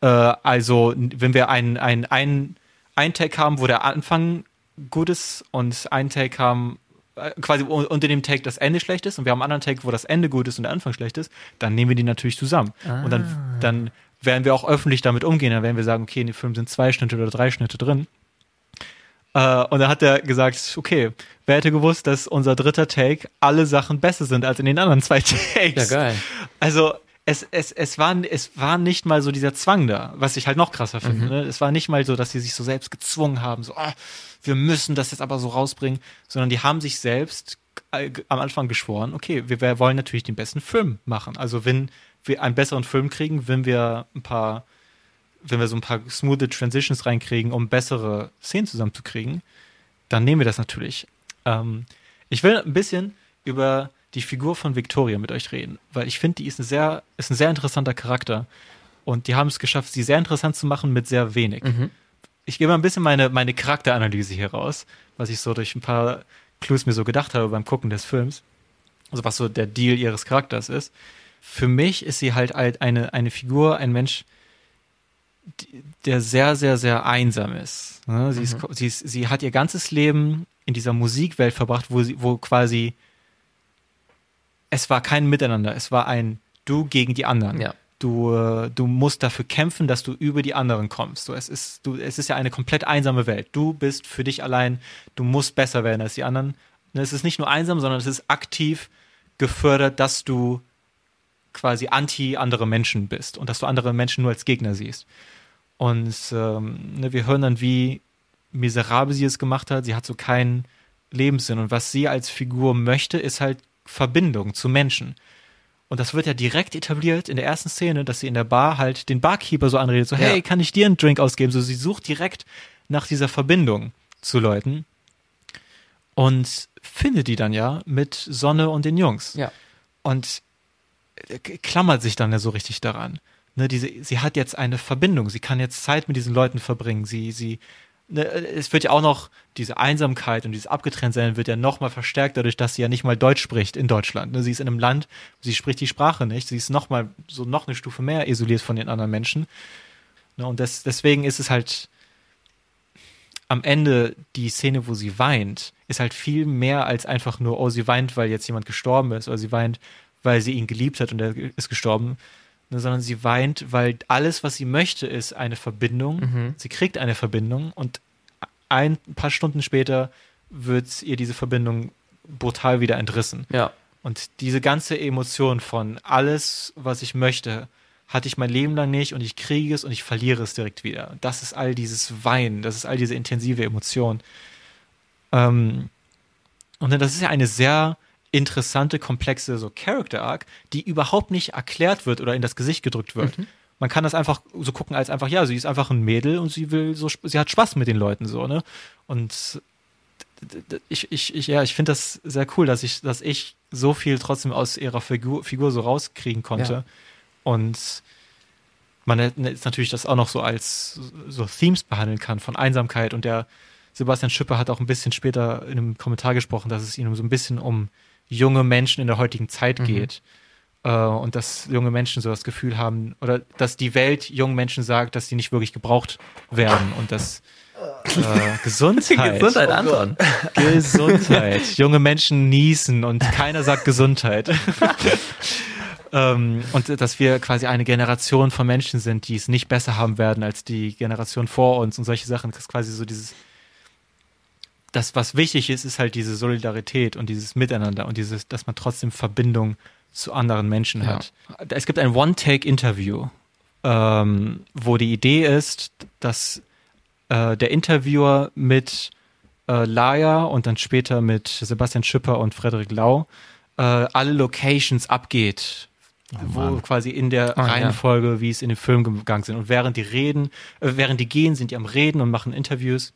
Ah. Äh, also, wenn wir einen, einen, einen, einen Take haben, wo der Anfang gut ist und einen Take haben, äh, quasi unter dem Take das Ende schlecht ist und wir haben einen anderen Take, wo das Ende gut ist und der Anfang schlecht ist, dann nehmen wir die natürlich zusammen. Ah. Und dann, ah. dann werden wir auch öffentlich damit umgehen. Dann werden wir sagen, okay, in dem Film sind zwei Schnitte oder drei Schnitte drin. Uh, und da hat er gesagt, okay, wer hätte gewusst, dass unser dritter Take alle Sachen besser sind als in den anderen zwei Takes. Ja, geil. Also es, es, es, war, es war nicht mal so dieser Zwang da, was ich halt noch krasser finde. Mhm. Ne? Es war nicht mal so, dass sie sich so selbst gezwungen haben, so, oh, wir müssen das jetzt aber so rausbringen, sondern die haben sich selbst am Anfang geschworen, okay, wir, wir wollen natürlich den besten Film machen. Also wenn wir einen besseren Film kriegen, wenn wir ein paar, wenn wir so ein paar smooth Transitions reinkriegen, um bessere Szenen zusammenzukriegen, dann nehmen wir das natürlich. Ähm, ich will ein bisschen über die Figur von Victoria mit euch reden, weil ich finde, die ist, eine sehr, ist ein sehr interessanter Charakter. Und die haben es geschafft, sie sehr interessant zu machen mit sehr wenig. Mhm. Ich gebe mal ein bisschen meine, meine Charakteranalyse hier raus, was ich so durch ein paar Clues mir so gedacht habe beim Gucken des Films. Also was so der Deal ihres Charakters ist. Für mich ist sie halt eine, eine Figur, ein Mensch, der sehr, sehr, sehr einsam ist. Ne? Sie, ist, mhm. sie, ist, sie hat ihr ganzes Leben in dieser Musikwelt verbracht, wo sie, wo quasi es war kein Miteinander, es war ein Du gegen die anderen. Ja. Du, äh, du musst dafür kämpfen, dass du über die anderen kommst. So, es, ist, du, es ist ja eine komplett einsame Welt. Du bist für dich allein, du musst besser werden als die anderen. Ne, es ist nicht nur einsam, sondern es ist aktiv gefördert, dass du quasi anti andere Menschen bist und dass du andere Menschen nur als Gegner siehst. Und ähm, ne, wir hören dann, wie miserabel sie es gemacht hat. Sie hat so keinen Lebenssinn. Und was sie als Figur möchte, ist halt Verbindung zu Menschen. Und das wird ja direkt etabliert in der ersten Szene, dass sie in der Bar halt den Barkeeper so anredet, so, hey, ja. kann ich dir einen Drink ausgeben? So, sie sucht direkt nach dieser Verbindung zu Leuten und findet die dann ja mit Sonne und den Jungs. Ja. Und äh, klammert sich dann ja so richtig daran. Ne, diese, sie hat jetzt eine Verbindung, sie kann jetzt Zeit mit diesen Leuten verbringen, sie, sie Ne, es wird ja auch noch diese Einsamkeit und dieses Abgetrenntsein wird ja noch mal verstärkt dadurch, dass sie ja nicht mal Deutsch spricht in Deutschland. Ne, sie ist in einem Land, sie spricht die Sprache nicht, sie ist noch mal so noch eine Stufe mehr isoliert von den anderen Menschen. Ne, und das, deswegen ist es halt am Ende die Szene, wo sie weint, ist halt viel mehr als einfach nur, oh, sie weint, weil jetzt jemand gestorben ist, oder sie weint, weil sie ihn geliebt hat und er ist gestorben, Ne, sondern sie weint, weil alles, was sie möchte, ist eine Verbindung. Mhm. Sie kriegt eine Verbindung und ein paar Stunden später wird ihr diese Verbindung brutal wieder entrissen. Ja. Und diese ganze Emotion von alles, was ich möchte, hatte ich mein Leben lang nicht und ich kriege es und ich verliere es direkt wieder. Das ist all dieses Weinen, das ist all diese intensive Emotion. Ähm, und das ist ja eine sehr interessante, komplexe so Character Arc, die überhaupt nicht erklärt wird oder in das Gesicht gedrückt wird. Mhm. Man kann das einfach so gucken als einfach, ja, sie ist einfach ein Mädel und sie will so, sie hat Spaß mit den Leuten so, ne? Und ich, ich, ich ja, ich finde das sehr cool, dass ich, dass ich so viel trotzdem aus ihrer Figur, Figur so rauskriegen konnte. Ja. Und man jetzt natürlich das auch noch so als so Themes behandeln kann von Einsamkeit und der Sebastian Schipper hat auch ein bisschen später in einem Kommentar gesprochen, dass es ihm so ein bisschen um junge Menschen in der heutigen Zeit mhm. geht. Äh, und dass junge Menschen so das Gefühl haben, oder dass die Welt jungen Menschen sagt, dass sie nicht wirklich gebraucht werden und dass äh, Gesundheit. Gesundheit, oh Anton. Gesundheit. Junge Menschen niesen und keiner sagt Gesundheit. ähm, und dass wir quasi eine Generation von Menschen sind, die es nicht besser haben werden als die Generation vor uns und solche Sachen. Das ist quasi so dieses das, was wichtig ist, ist halt diese Solidarität und dieses Miteinander und dieses, dass man trotzdem Verbindung zu anderen Menschen hat. Ja. Es gibt ein One-Take-Interview, ähm, wo die Idee ist, dass äh, der Interviewer mit äh, Laia und dann später mit Sebastian Schipper und Frederik Lau äh, alle Locations abgeht, Oh wo quasi in der oh, Reihenfolge, ja. wie es in den Film gegangen sind. Und während die reden, äh, während die gehen, sind die am Reden und machen Interviews.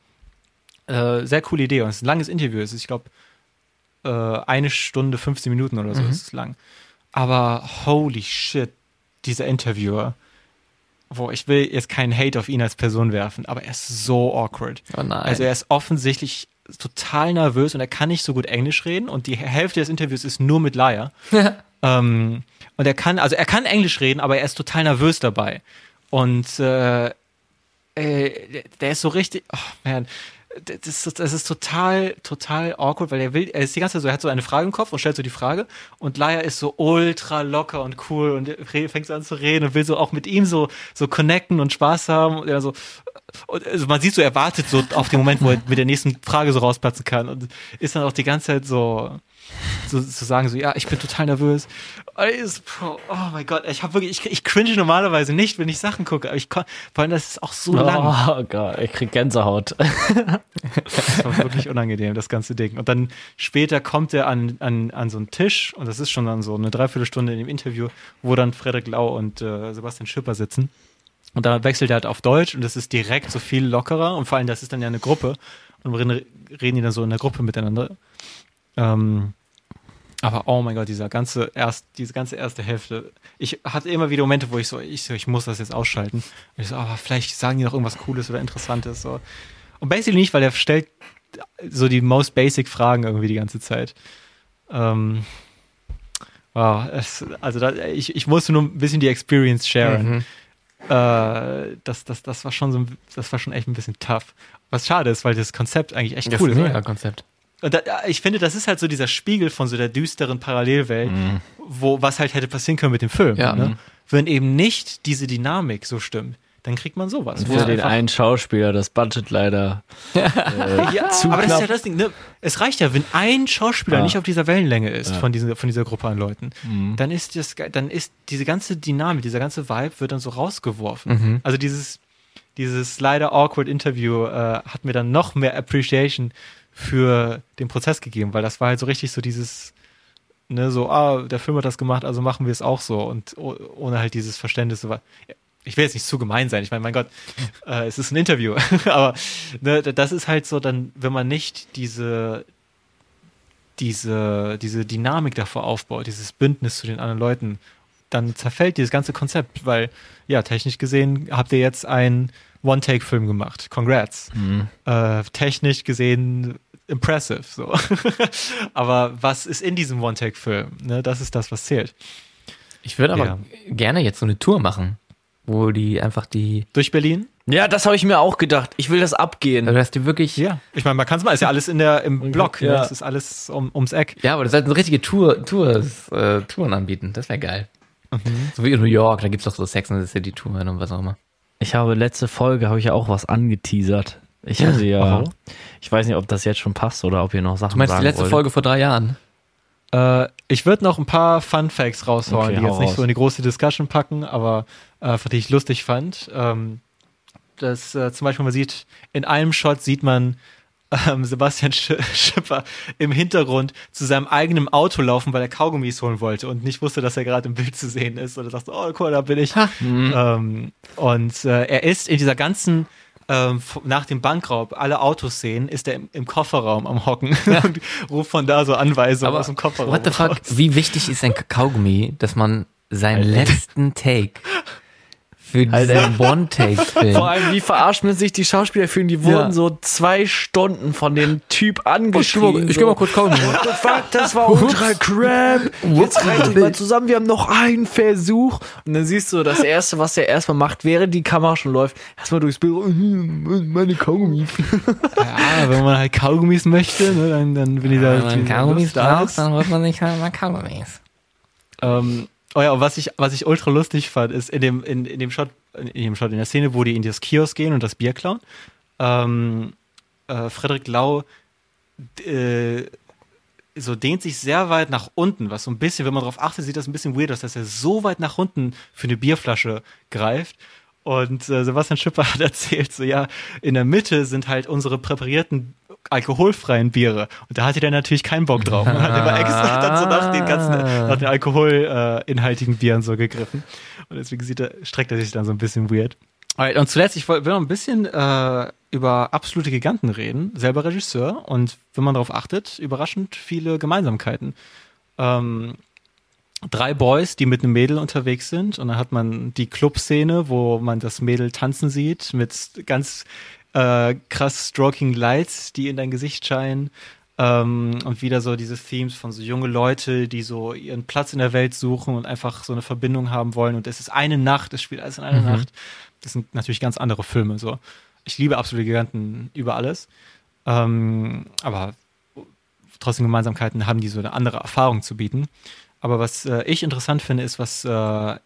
Äh, sehr coole Idee und es ist ein langes Interview. Es ist, ich glaube, äh, eine Stunde, 15 Minuten oder so mhm. ist es lang. Aber holy shit, dieser Interviewer. Wo ich will jetzt keinen Hate auf ihn als Person werfen, aber er ist so awkward. Oh nein. Also er ist offensichtlich total nervös und er kann nicht so gut Englisch reden und die Hälfte des Interviews ist nur mit Laia. ähm, und er kann, also er kann Englisch reden, aber er ist total nervös dabei. Und äh, äh, der ist so richtig, oh man, das, das ist total, total awkward, weil er will, er ist die ganze Zeit so, er hat so eine Frage im Kopf und stellt so die Frage und Laia ist so ultra locker und cool und fängt so an zu reden und will so auch mit ihm so, so connecten und Spaß haben und er so, und also man sieht so, er wartet so auf den Moment, wo er mit der nächsten Frage so rausplatzen kann und ist dann auch die ganze Zeit so, so, zu sagen, so, ja, ich bin total nervös. Oh mein Gott, ich habe wirklich, ich, ich cringe normalerweise nicht, wenn ich Sachen gucke, aber ich vor allem, das ist auch so oh lang. Oh Gott, ich krieg Gänsehaut. das war wirklich unangenehm, das ganze Ding. Und dann später kommt er an, an, an so einen Tisch, und das ist schon dann so eine Dreiviertelstunde in dem Interview, wo dann Frederik Lau und äh, Sebastian Schipper sitzen. Und da wechselt er halt auf Deutsch und das ist direkt so viel lockerer und vor allem, das ist dann ja eine Gruppe und reden, reden die dann so in der Gruppe miteinander. Ähm, aber oh mein Gott, dieser ganze erst, diese ganze erste Hälfte. Ich hatte immer wieder Momente, wo ich so, ich so, ich muss das jetzt ausschalten. Und ich so, oh, vielleicht sagen die noch irgendwas Cooles oder Interessantes. So. Und basically nicht, weil er stellt so die most basic Fragen irgendwie die ganze Zeit. Ähm, wow, es, also da, ich, ich musste nur ein bisschen die Experience sharen. Mhm. Äh, das, das, das war schon so, das war schon echt ein bisschen tough. Was schade ist, weil das Konzept eigentlich echt das cool ist. Ein mega Konzept. Und da, ich finde, das ist halt so dieser Spiegel von so der düsteren Parallelwelt, mhm. wo was halt hätte passieren können mit dem Film. Ja. Ne? Wenn eben nicht diese Dynamik so stimmt dann kriegt man sowas. Und für den einen Schauspieler das Budget leider äh, ja, zu aber knapp. das ist ja das Ding, ne? Es reicht ja, wenn ein Schauspieler ja. nicht auf dieser Wellenlänge ist ja. von, dieser, von dieser Gruppe an Leuten, mhm. dann ist das, dann ist diese ganze Dynamik, dieser ganze Vibe wird dann so rausgeworfen. Mhm. Also dieses, dieses leider awkward Interview äh, hat mir dann noch mehr Appreciation für den Prozess gegeben, weil das war halt so richtig so dieses, ne, so, ah, der Film hat das gemacht, also machen wir es auch so und ohne halt dieses Verständnis. So, ich will jetzt nicht zu gemein sein. Ich meine, mein Gott, äh, es ist ein Interview. Aber ne, das ist halt so, dann, wenn man nicht diese, diese, diese Dynamik davor aufbaut, dieses Bündnis zu den anderen Leuten, dann zerfällt dieses ganze Konzept, weil, ja, technisch gesehen habt ihr jetzt einen One-Take-Film gemacht. Congrats. Mhm. Äh, technisch gesehen impressive, so. aber was ist in diesem One-Take-Film? Ne, das ist das, was zählt. Ich würde aber ja. gerne jetzt so eine Tour machen wo die einfach die. Durch Berlin? Ja, das habe ich mir auch gedacht. Ich will das abgehen. Also, dass die wirklich. Ja. Ich meine, man kann es mal, ist ja alles in der, im Block, ja. ne? Das ist alles um, ums Eck. Ja, aber das ist halt eine richtige Tour, Tours, äh, Touren anbieten. Das wäre geil. Mhm. So wie in New York, da gibt's doch so Sex and the City Touren und was auch immer. Ich habe letzte Folge, habe ich ja auch was angeteasert. Ich hatte ja, oh. ich weiß nicht, ob das jetzt schon passt oder ob ihr noch Sachen Du meinst die letzte wollt. Folge vor drei Jahren? Äh, ich würde noch ein paar Fun Facts raushauen, okay, die jetzt nicht raus. so in die große Discussion packen, aber äh, die ich lustig fand. Ähm, dass äh, zum Beispiel man sieht, in einem Shot sieht man ähm, Sebastian Sch Schipper im Hintergrund zu seinem eigenen Auto laufen, weil er Kaugummis holen wollte und nicht wusste, dass er gerade im Bild zu sehen ist. Und er dachte, oh cool, da bin ich. Ähm, und äh, er ist in dieser ganzen ähm, nach dem Bankraub alle Autos sehen, ist er im, im Kofferraum am Hocken ja. und ruft von da so Anweisungen Aber aus dem Kofferraum. What the fuck? Raus. Wie wichtig ist ein Kaugummi, dass man seinen letzten Take für halt diesen One-Take-Film. Vor allem, wie verarscht man sich die Schauspieler fühlen? Die wurden ja. so zwei Stunden von dem Typ angeschrieben. Oh, ich geh mal kurz kaum. What the fuck, das war ultra crap. Jetzt reicht euch mal zusammen, wir haben noch einen Versuch. Und dann siehst du, das Erste, was er erstmal macht, während die Kamera schon läuft, erstmal durchs Bild, meine Kaugummis. Ja, wenn man halt Kaugummis möchte, ne, dann, dann bin ich da. Wenn man Kaugummis braucht, dann holt man sich halt mal Kaugummis. Ähm, Oh ja, und was ich, was ich ultra lustig fand, ist in dem, in, in dem Shot, in dem Shot, in der Szene, wo die in das Kiosk gehen und das Bier klauen, ähm, äh, Frederik Lau äh, so dehnt sich sehr weit nach unten, was so ein bisschen, wenn man darauf achtet, sieht das ein bisschen weird aus, dass er so weit nach unten für eine Bierflasche greift. Und äh, Sebastian Schipper hat erzählt, so ja, in der Mitte sind halt unsere präparierten alkoholfreien Biere. Und da hatte der natürlich keinen Bock drauf. Man hat immer extra dann so nach den ganzen, nach den alkoholinhaltigen äh, Bieren so gegriffen. Und deswegen sieht er, streckt er sich dann so ein bisschen weird. Alright, und zuletzt, ich will noch ein bisschen äh, über absolute Giganten reden. Selber Regisseur und wenn man darauf achtet, überraschend viele Gemeinsamkeiten. Ähm, drei Boys, die mit einem Mädel unterwegs sind und dann hat man die Clubszene, wo man das Mädel tanzen sieht mit ganz äh, krass Stroking Lights, die in dein Gesicht scheinen. Ähm, und wieder so diese Themes von so junge Leute, die so ihren Platz in der Welt suchen und einfach so eine Verbindung haben wollen. Und es ist eine Nacht, es spielt alles in einer mhm. Nacht. Das sind natürlich ganz andere Filme. So, ich liebe absolute Giganten über alles. Ähm, aber trotzdem Gemeinsamkeiten haben die so eine andere Erfahrung zu bieten. Aber was äh, ich interessant finde, ist, was äh,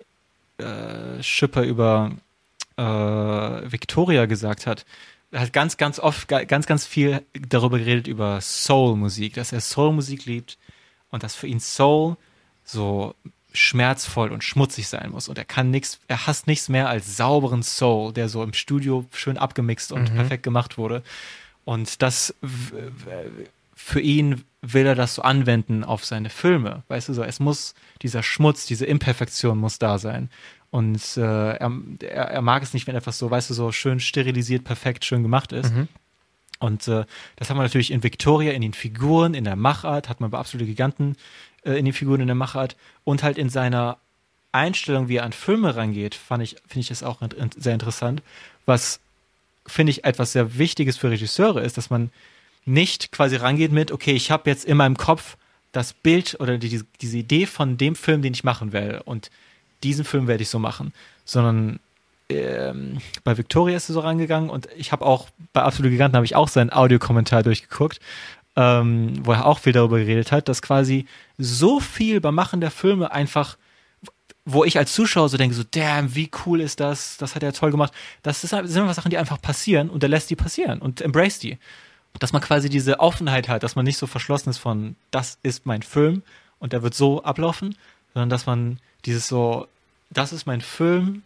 äh, Schipper über äh, Victoria gesagt hat hat ganz, ganz oft, ganz, ganz viel darüber geredet, über Soul-Musik, dass er Soul-Musik liebt, und dass für ihn Soul so schmerzvoll und schmutzig sein muss. Und er kann nichts, er hasst nichts mehr als sauberen Soul, der so im Studio schön abgemixt und mhm. perfekt gemacht wurde. Und das für ihn will er das so anwenden auf seine Filme. Weißt du so, es muss dieser Schmutz, diese Imperfektion muss da sein. Und äh, er, er, er, mag es nicht, wenn etwas so, weißt du, so schön sterilisiert, perfekt, schön gemacht ist. Mhm. Und äh, das haben wir natürlich in Victoria, in den Figuren, in der Machart, hat man bei absolute Giganten äh, in den Figuren, in der Machart und halt in seiner Einstellung, wie er an Filme rangeht, fand ich, finde ich das auch sehr interessant. Was finde ich etwas sehr Wichtiges für Regisseure ist, dass man nicht quasi rangeht mit, okay, ich habe jetzt in meinem Kopf das Bild oder die, diese Idee von dem Film, den ich machen will und diesen Film werde ich so machen, sondern ähm, bei Victoria ist er so rangegangen und ich habe auch bei Absolute Giganten habe ich auch seinen Audiokommentar durchgeguckt, ähm, wo er auch viel darüber geredet hat, dass quasi so viel beim Machen der Filme einfach wo ich als Zuschauer so denke, so, damn, wie cool ist das, das hat er toll gemacht. Das ist, sind einfach Sachen, die einfach passieren und er lässt die passieren und embrace die dass man quasi diese Offenheit hat, dass man nicht so verschlossen ist von, das ist mein Film und der wird so ablaufen, sondern dass man dieses so, das ist mein Film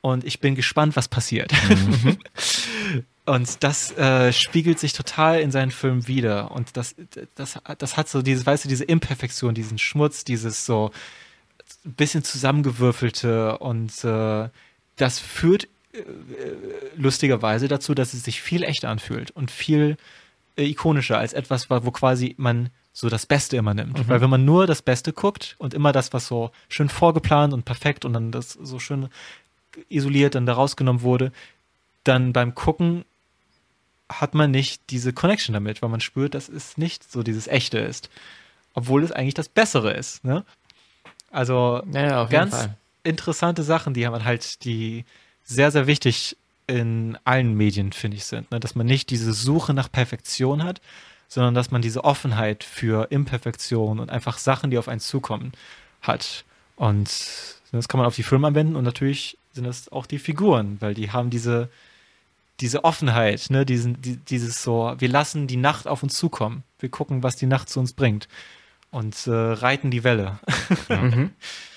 und ich bin gespannt, was passiert. Mhm. und das äh, spiegelt sich total in seinen Filmen wieder und das, das, das hat so dieses, weißt du, diese Imperfektion, diesen Schmutz, dieses so bisschen zusammengewürfelte und äh, das führt äh, lustigerweise dazu, dass es sich viel echter anfühlt und viel äh, ikonischer als etwas, wo quasi man so das Beste immer nimmt. Mhm. Weil wenn man nur das Beste guckt und immer das, was so schön vorgeplant und perfekt und dann das so schön isoliert dann da rausgenommen wurde, dann beim Gucken hat man nicht diese Connection damit, weil man spürt, dass es nicht so dieses Echte ist. Obwohl es eigentlich das Bessere ist. Ne? Also ja, ganz interessante Sachen, die haben halt, die sehr, sehr wichtig in allen Medien, finde ich, sind. Ne? Dass man nicht diese Suche nach Perfektion hat, sondern dass man diese Offenheit für Imperfektion und einfach Sachen, die auf einen zukommen, hat. Und das kann man auf die Filme anwenden und natürlich sind das auch die Figuren, weil die haben diese, diese Offenheit, ne? Diesen, die, dieses so, wir lassen die Nacht auf uns zukommen. Wir gucken, was die Nacht zu uns bringt und äh, reiten die Welle. mhm.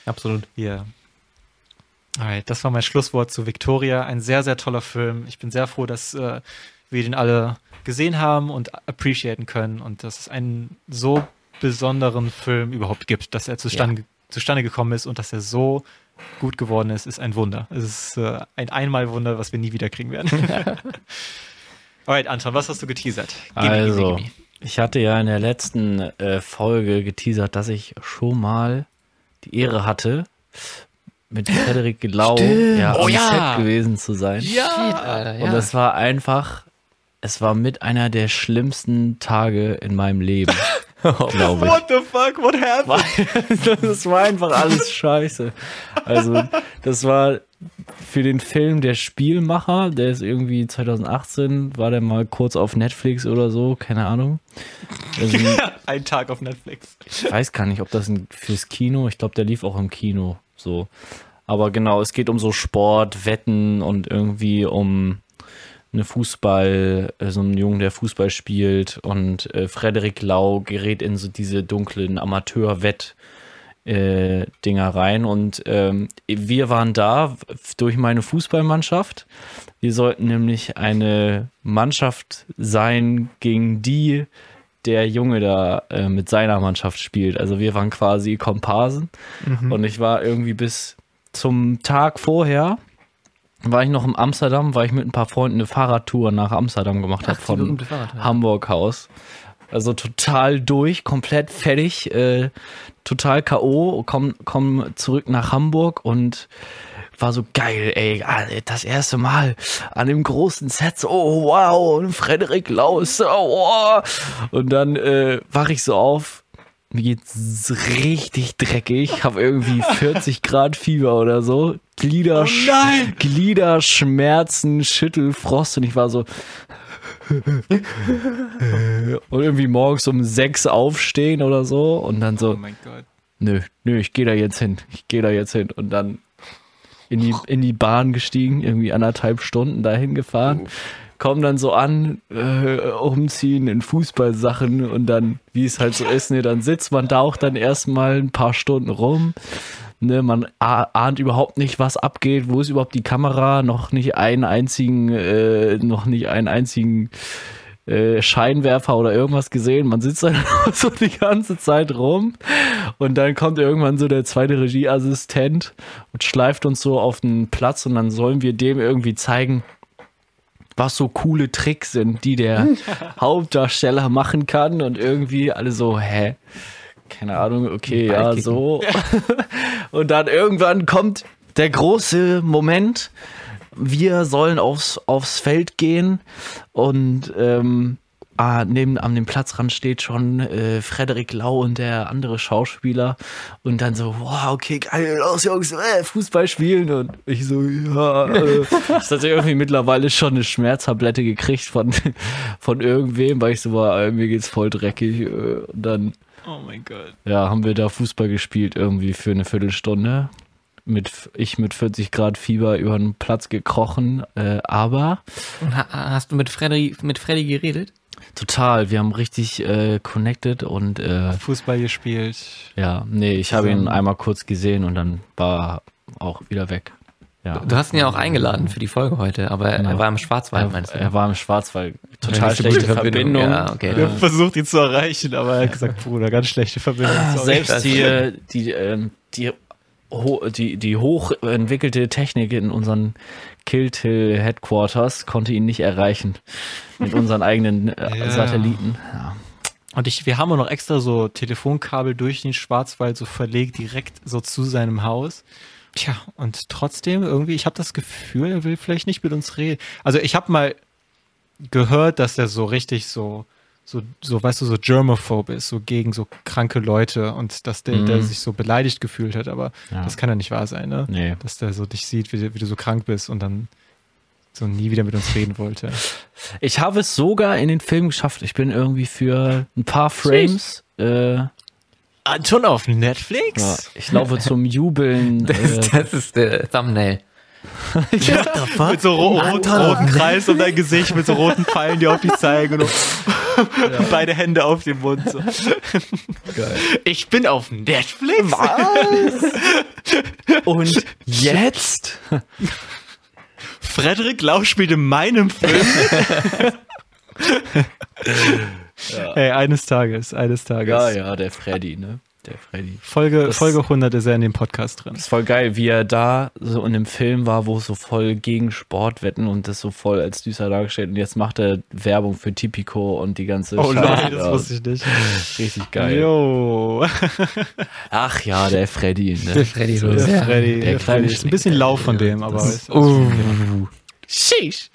Absolut. Ja. Yeah. Alright, das war mein Schlusswort zu Victoria. Ein sehr, sehr toller Film. Ich bin sehr froh, dass äh, wir den alle gesehen haben und appreciaten können und dass es einen so besonderen Film überhaupt gibt, dass er zustande, ja. zustande gekommen ist und dass er so gut geworden ist, ist ein Wunder. Es ist äh, ein Einmalwunder, was wir nie wieder kriegen werden. Alright, Anton, was hast du geteasert? Gib also, ich hatte ja in der letzten äh, Folge geteasert, dass ich schon mal die Ehre hatte, mit Frederik Glau ja, oh, am ja. Set gewesen zu sein. Ja. Shit, Alter, ja. Und es war einfach, es war mit einer der schlimmsten Tage in meinem Leben. glaube ich. What the fuck? What happened? das war einfach alles scheiße. Also, das war für den Film Der Spielmacher, der ist irgendwie 2018, war der mal kurz auf Netflix oder so, keine Ahnung. Also, ein Tag auf Netflix. Ich weiß gar nicht, ob das ein, fürs Kino, ich glaube, der lief auch im Kino. So. Aber genau, es geht um so Sport, Wetten und irgendwie um eine Fußball, äh, so einen Jungen, der Fußball spielt und äh, Frederik Lau gerät in so diese dunklen Amateur-Wett- äh, Dinger rein und ähm, wir waren da durch meine Fußballmannschaft. Wir sollten nämlich eine Mannschaft sein, gegen die der Junge da äh, mit seiner Mannschaft spielt. Also wir waren quasi Komparsen mhm. und ich war irgendwie bis zum Tag vorher war ich noch in Amsterdam, weil ich mit ein paar Freunden eine Fahrradtour nach Amsterdam gemacht habe von Hamburg Haus. Also total durch, komplett fertig, äh, total K.O., komm, komm zurück nach Hamburg und war so geil, ey, das erste Mal an dem großen Set, so, oh, wow, und Frederik Laus, oh, und dann äh, wach ich so auf, mir geht's richtig dreckig, habe irgendwie 40 Grad Fieber oder so, Glieder, oh Gliederschmerzen, Schüttelfrost. Und ich war so, und irgendwie morgens um sechs aufstehen oder so. Und dann so, oh mein Gott. nö, nö, ich gehe da jetzt hin, ich gehe da jetzt hin. Und dann in die, in die Bahn gestiegen, irgendwie anderthalb Stunden dahin gefahren, kommen dann so an, äh, umziehen in Fußballsachen und dann, wie es halt so ist, ne, dann sitzt man da auch dann erstmal ein paar Stunden rum. Ne, man ahnt überhaupt nicht, was abgeht, wo ist überhaupt die Kamera, noch nicht einen einzigen, äh, noch nicht einen einzigen äh, Scheinwerfer oder irgendwas gesehen. Man sitzt dann so die ganze Zeit rum und dann kommt irgendwann so der zweite Regieassistent und schleift uns so auf den Platz und dann sollen wir dem irgendwie zeigen, was so coole Tricks sind, die der Hauptdarsteller machen kann und irgendwie alle so, hä? Keine Ahnung, okay, ja, so. und dann irgendwann kommt der große Moment, wir sollen aufs, aufs Feld gehen und ähm, ah, neben an dem Platzrand steht schon äh, Frederik Lau und der andere Schauspieler und dann so, wow, okay, geil, los Jungs, äh, Fußball spielen und ich so, ja, äh, ich hatte irgendwie mittlerweile schon eine Schmerztablette gekriegt von, von irgendwem, weil ich so war, mir geht's voll dreckig äh, und dann Oh mein Gott. Ja, haben wir da Fußball gespielt irgendwie für eine Viertelstunde mit ich mit 40 Grad Fieber über den Platz gekrochen, äh, aber. Ha hast du mit Freddy, mit Freddy geredet? Total, wir haben richtig äh, connected und äh, Fußball gespielt. Ja, nee, ich habe ihn einmal kurz gesehen und dann war auch wieder weg. Ja. Du hast ihn ja auch eingeladen für die Folge heute, aber genau. er war im Schwarzwald, meinst du? Er war im Schwarzwald. Total schlechte Verbindung. Verbindung. Ja, okay. Wir haben versucht, ihn zu erreichen, aber er hat gesagt, Bruder, ganz schlechte Verbindung. Sorry. Selbst die, die, ähm, die die, die hochentwickelte Technik in unseren Kilt Hill Headquarters konnte ihn nicht erreichen. Mit unseren eigenen äh, ja. Satelliten. Ja. Und ich, wir haben auch noch extra so Telefonkabel durch den Schwarzwald so verlegt, direkt so zu seinem Haus. Tja, und trotzdem irgendwie, ich habe das Gefühl, er will vielleicht nicht mit uns reden. Also ich habe mal gehört, dass er so richtig so so, so, weißt du, so germophobe ist, so gegen so kranke Leute und dass der, mhm. der sich so beleidigt gefühlt hat, aber ja. das kann ja nicht wahr sein, ne? Nee. Dass der so dich sieht, wie, wie, du so krank bist und dann so nie wieder mit uns reden wollte. Ich habe es sogar in den Film geschafft. Ich bin irgendwie für ein paar Frames. Äh, ah, schon auf Netflix? Ja, ich laufe zum Jubeln. Das, äh, das ist der Thumbnail. ja, mit so ro roten, roten Kreis um dein Gesicht, mit so roten Pfeilen, die auf dich zeigen und ja. beide Hände auf dem Mund. So. Geil. Ich bin auf Netflix. Was? Und jetzt? Frederik Lau spielt in meinem Film. ja. Hey, eines Tages, eines Tages. Ja, ja, der Freddy, ne? Der Freddy. Folge, Folge 100 ist er in dem Podcast drin. Das ist voll geil, wie er da so in dem Film war, wo es so voll gegen Sport wetten und das so voll als düster dargestellt und jetzt macht er Werbung für Tipico und die ganze Oh nein, das wusste ich nicht. Richtig geil. Jo. Ach ja, der Freddy. Ne? Der Freddy. So, der, der Freddy. Der, der Freddy ist ein bisschen lau von dem, aber... Ist, uh. Sheesh.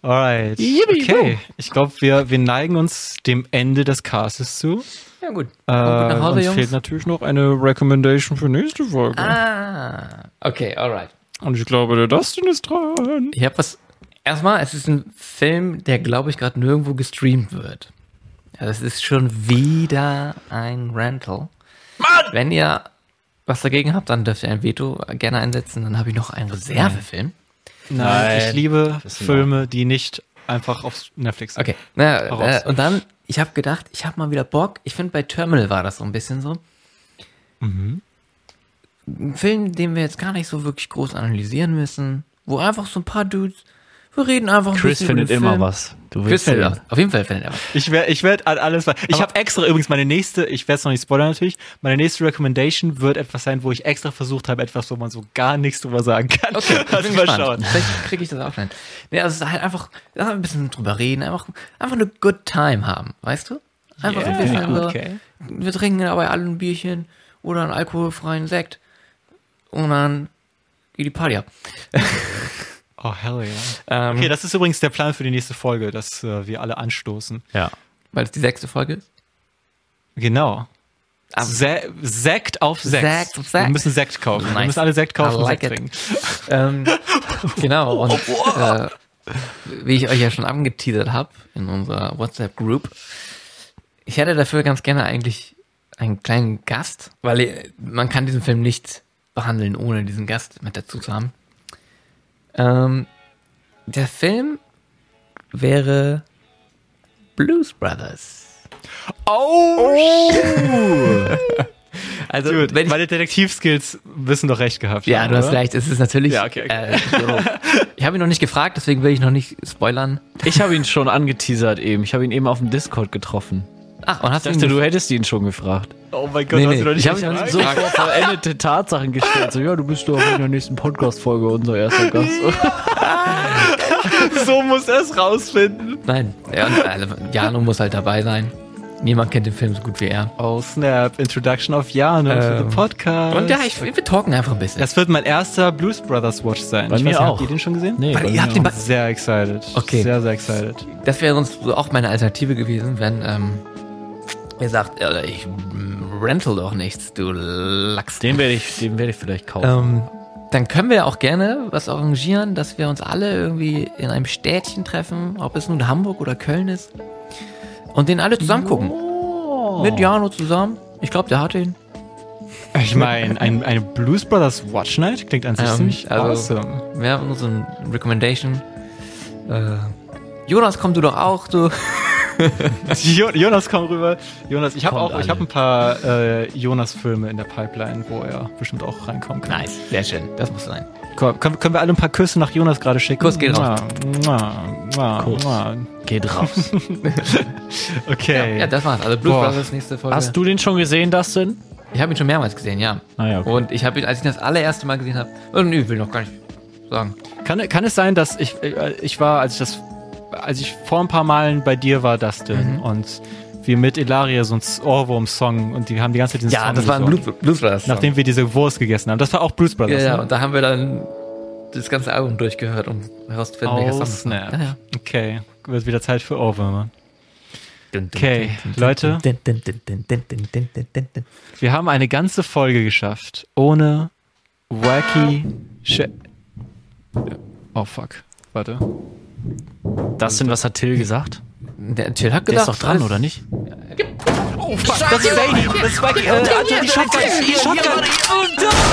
Alright. Okay, ich glaube, wir, wir neigen uns dem Ende des Castes zu. Ja, gut. Äh, nach Hause, uns Jungs. fehlt natürlich noch eine Recommendation für nächste Folge. Ah, okay, alright. Und ich glaube, der Dustin ist dran. Ich habe was. Erstmal, es ist ein Film, der, glaube ich, gerade nirgendwo gestreamt wird. Ja, das ist schon wieder ein Rental. Mann! Wenn ihr was dagegen habt, dann dürft ihr ein Veto gerne einsetzen. Dann habe ich noch einen Reservefilm. Nein, Nein. ich liebe Filme, die nicht einfach auf Netflix sind. Okay, naja, äh, und dann ich habe gedacht, ich habe mal wieder Bock. Ich finde, bei Terminal war das so ein bisschen so. Mhm. Ein Film, den wir jetzt gar nicht so wirklich groß analysieren müssen, wo einfach so ein paar Dudes wir reden einfach ein Chris bisschen findet immer was. Du Chris findet was. Auf jeden Fall findet er was. Ich werde ich werd alles. Ich habe extra übrigens meine nächste, ich werde es noch nicht spoilern natürlich, meine nächste Recommendation wird etwas sein, wo ich extra versucht habe, etwas, wo man so gar nichts drüber sagen kann. Okay, also mal schauen. Vielleicht kriege ich das auch rein. Nee, also es ist halt einfach, ein bisschen drüber reden, einfach, einfach eine good time haben, weißt du? Einfach yeah, ein bisschen okay. wir trinken dabei alle ein Bierchen oder einen alkoholfreien Sekt und dann geht die Party ab. Oh, hell yeah. Ähm, okay, das ist übrigens der Plan für die nächste Folge, dass äh, wir alle anstoßen. Ja. Weil es die sechste Folge ist? Genau. Ah, Se Sekt auf Sekt. Sekt auf Sekt. Wir müssen Sekt kaufen. Nice. Wir müssen alle Sekt kaufen like und Sekt trinken. ähm, genau, und äh, wie ich euch ja schon angeteasert habe in unserer WhatsApp-Group, ich hätte dafür ganz gerne eigentlich einen kleinen Gast, weil man kann diesen Film nicht behandeln, ohne diesen Gast mit dazu zu haben. Ähm, der Film wäre Blues Brothers. Oh! oh. Also, Dude, wenn ich, meine Detektivskills wissen doch recht gehabt. Ja, du hast recht. Es ist natürlich. Ja, okay, okay. Äh, so. ich habe ihn noch nicht gefragt, deswegen will ich noch nicht spoilern. Ich habe ihn schon angeteasert eben. Ich habe ihn eben auf dem Discord getroffen. Ach, und hast ich dachte, du hättest ihn schon gefragt. Oh mein Gott, nee, nee. hast du noch nicht Ich habe ihn so vor vollendete Tatsachen gestellt. So, ja, du bist doch in der nächsten Podcast-Folge unser erster Gast. so muss er es rausfinden. Nein, ja, Jano muss halt dabei sein. Niemand kennt den Film so gut wie er. Oh snap, Introduction of Jano ähm, für den Podcast. Und ja, ich, wir talken einfach ein bisschen. Das wird mein erster Blues Brothers Watch sein. Bei ich mir weiß, auch. Habt ihr den schon gesehen? Nee, Weil ihr habt den sehr excited. Okay. Sehr, sehr excited. Das wäre sonst auch meine Alternative gewesen, wenn ähm, ihr sagt, ich rental doch nichts, du Lachs. Den werde ich, den werde ich vielleicht kaufen. Ähm, dann können wir auch gerne was arrangieren, dass wir uns alle irgendwie in einem Städtchen treffen, ob es nun Hamburg oder Köln ist. Und den alle zusammen gucken. Oh. Mit Jano zusammen. Ich glaube, der hat ihn. Ich meine, ein, eine Blues Brothers Watch Night klingt an sich ähm, ziemlich also, awesome. Wir haben so ein Recommendation. Äh, Jonas, komm du doch auch, du. Jonas, komm rüber. Jonas, ich habe auch, ich habe ein paar äh, Jonas-Filme in der Pipeline, wo er bestimmt auch reinkommen kann. Nice, sehr schön. Das muss sein. Komm, können, können wir alle ein paar Küsse nach Jonas gerade schicken? Kuss geht raus. Kuss geht raus. okay. Ja, ja, das war's. Also Blues Brothers nächste Folge. Hast du den schon gesehen, Dustin? Ich habe ihn schon mehrmals gesehen, ja. Ah, ja okay. Und ich habe ihn, als ich ihn das allererste Mal gesehen habe, oh, nö, will noch gar nicht sagen. Kann, kann es sein, dass ich, äh, ich war, als ich das als ich vor ein paar Malen bei dir war, Dustin, mhm. und wir mit Ilaria so ein Ohrwurm-Song und die haben die ganze Zeit diesen ja, Song das war ein Blues, Blues Brothers. Song. Nachdem wir diese Wurst gegessen haben. Das war auch Blues Brothers. Ja, ja, ne? und da haben wir dann das ganze Album durchgehört, um herauszufinden, oh, welcher Song snap. Ja, ja. Okay, wird wieder Zeit für Ohrwürmer. Okay, Leute, wir haben eine ganze Folge geschafft, ohne wacky Sh Oh fuck, warte. Das sind, was hat Till gesagt? Der Till hat gedacht. Der ist doch dran, oder nicht? Oh, fuck, das ist Zany. Das ist Wacky. Äh, Alter, die Shotgun. Die Shotgun.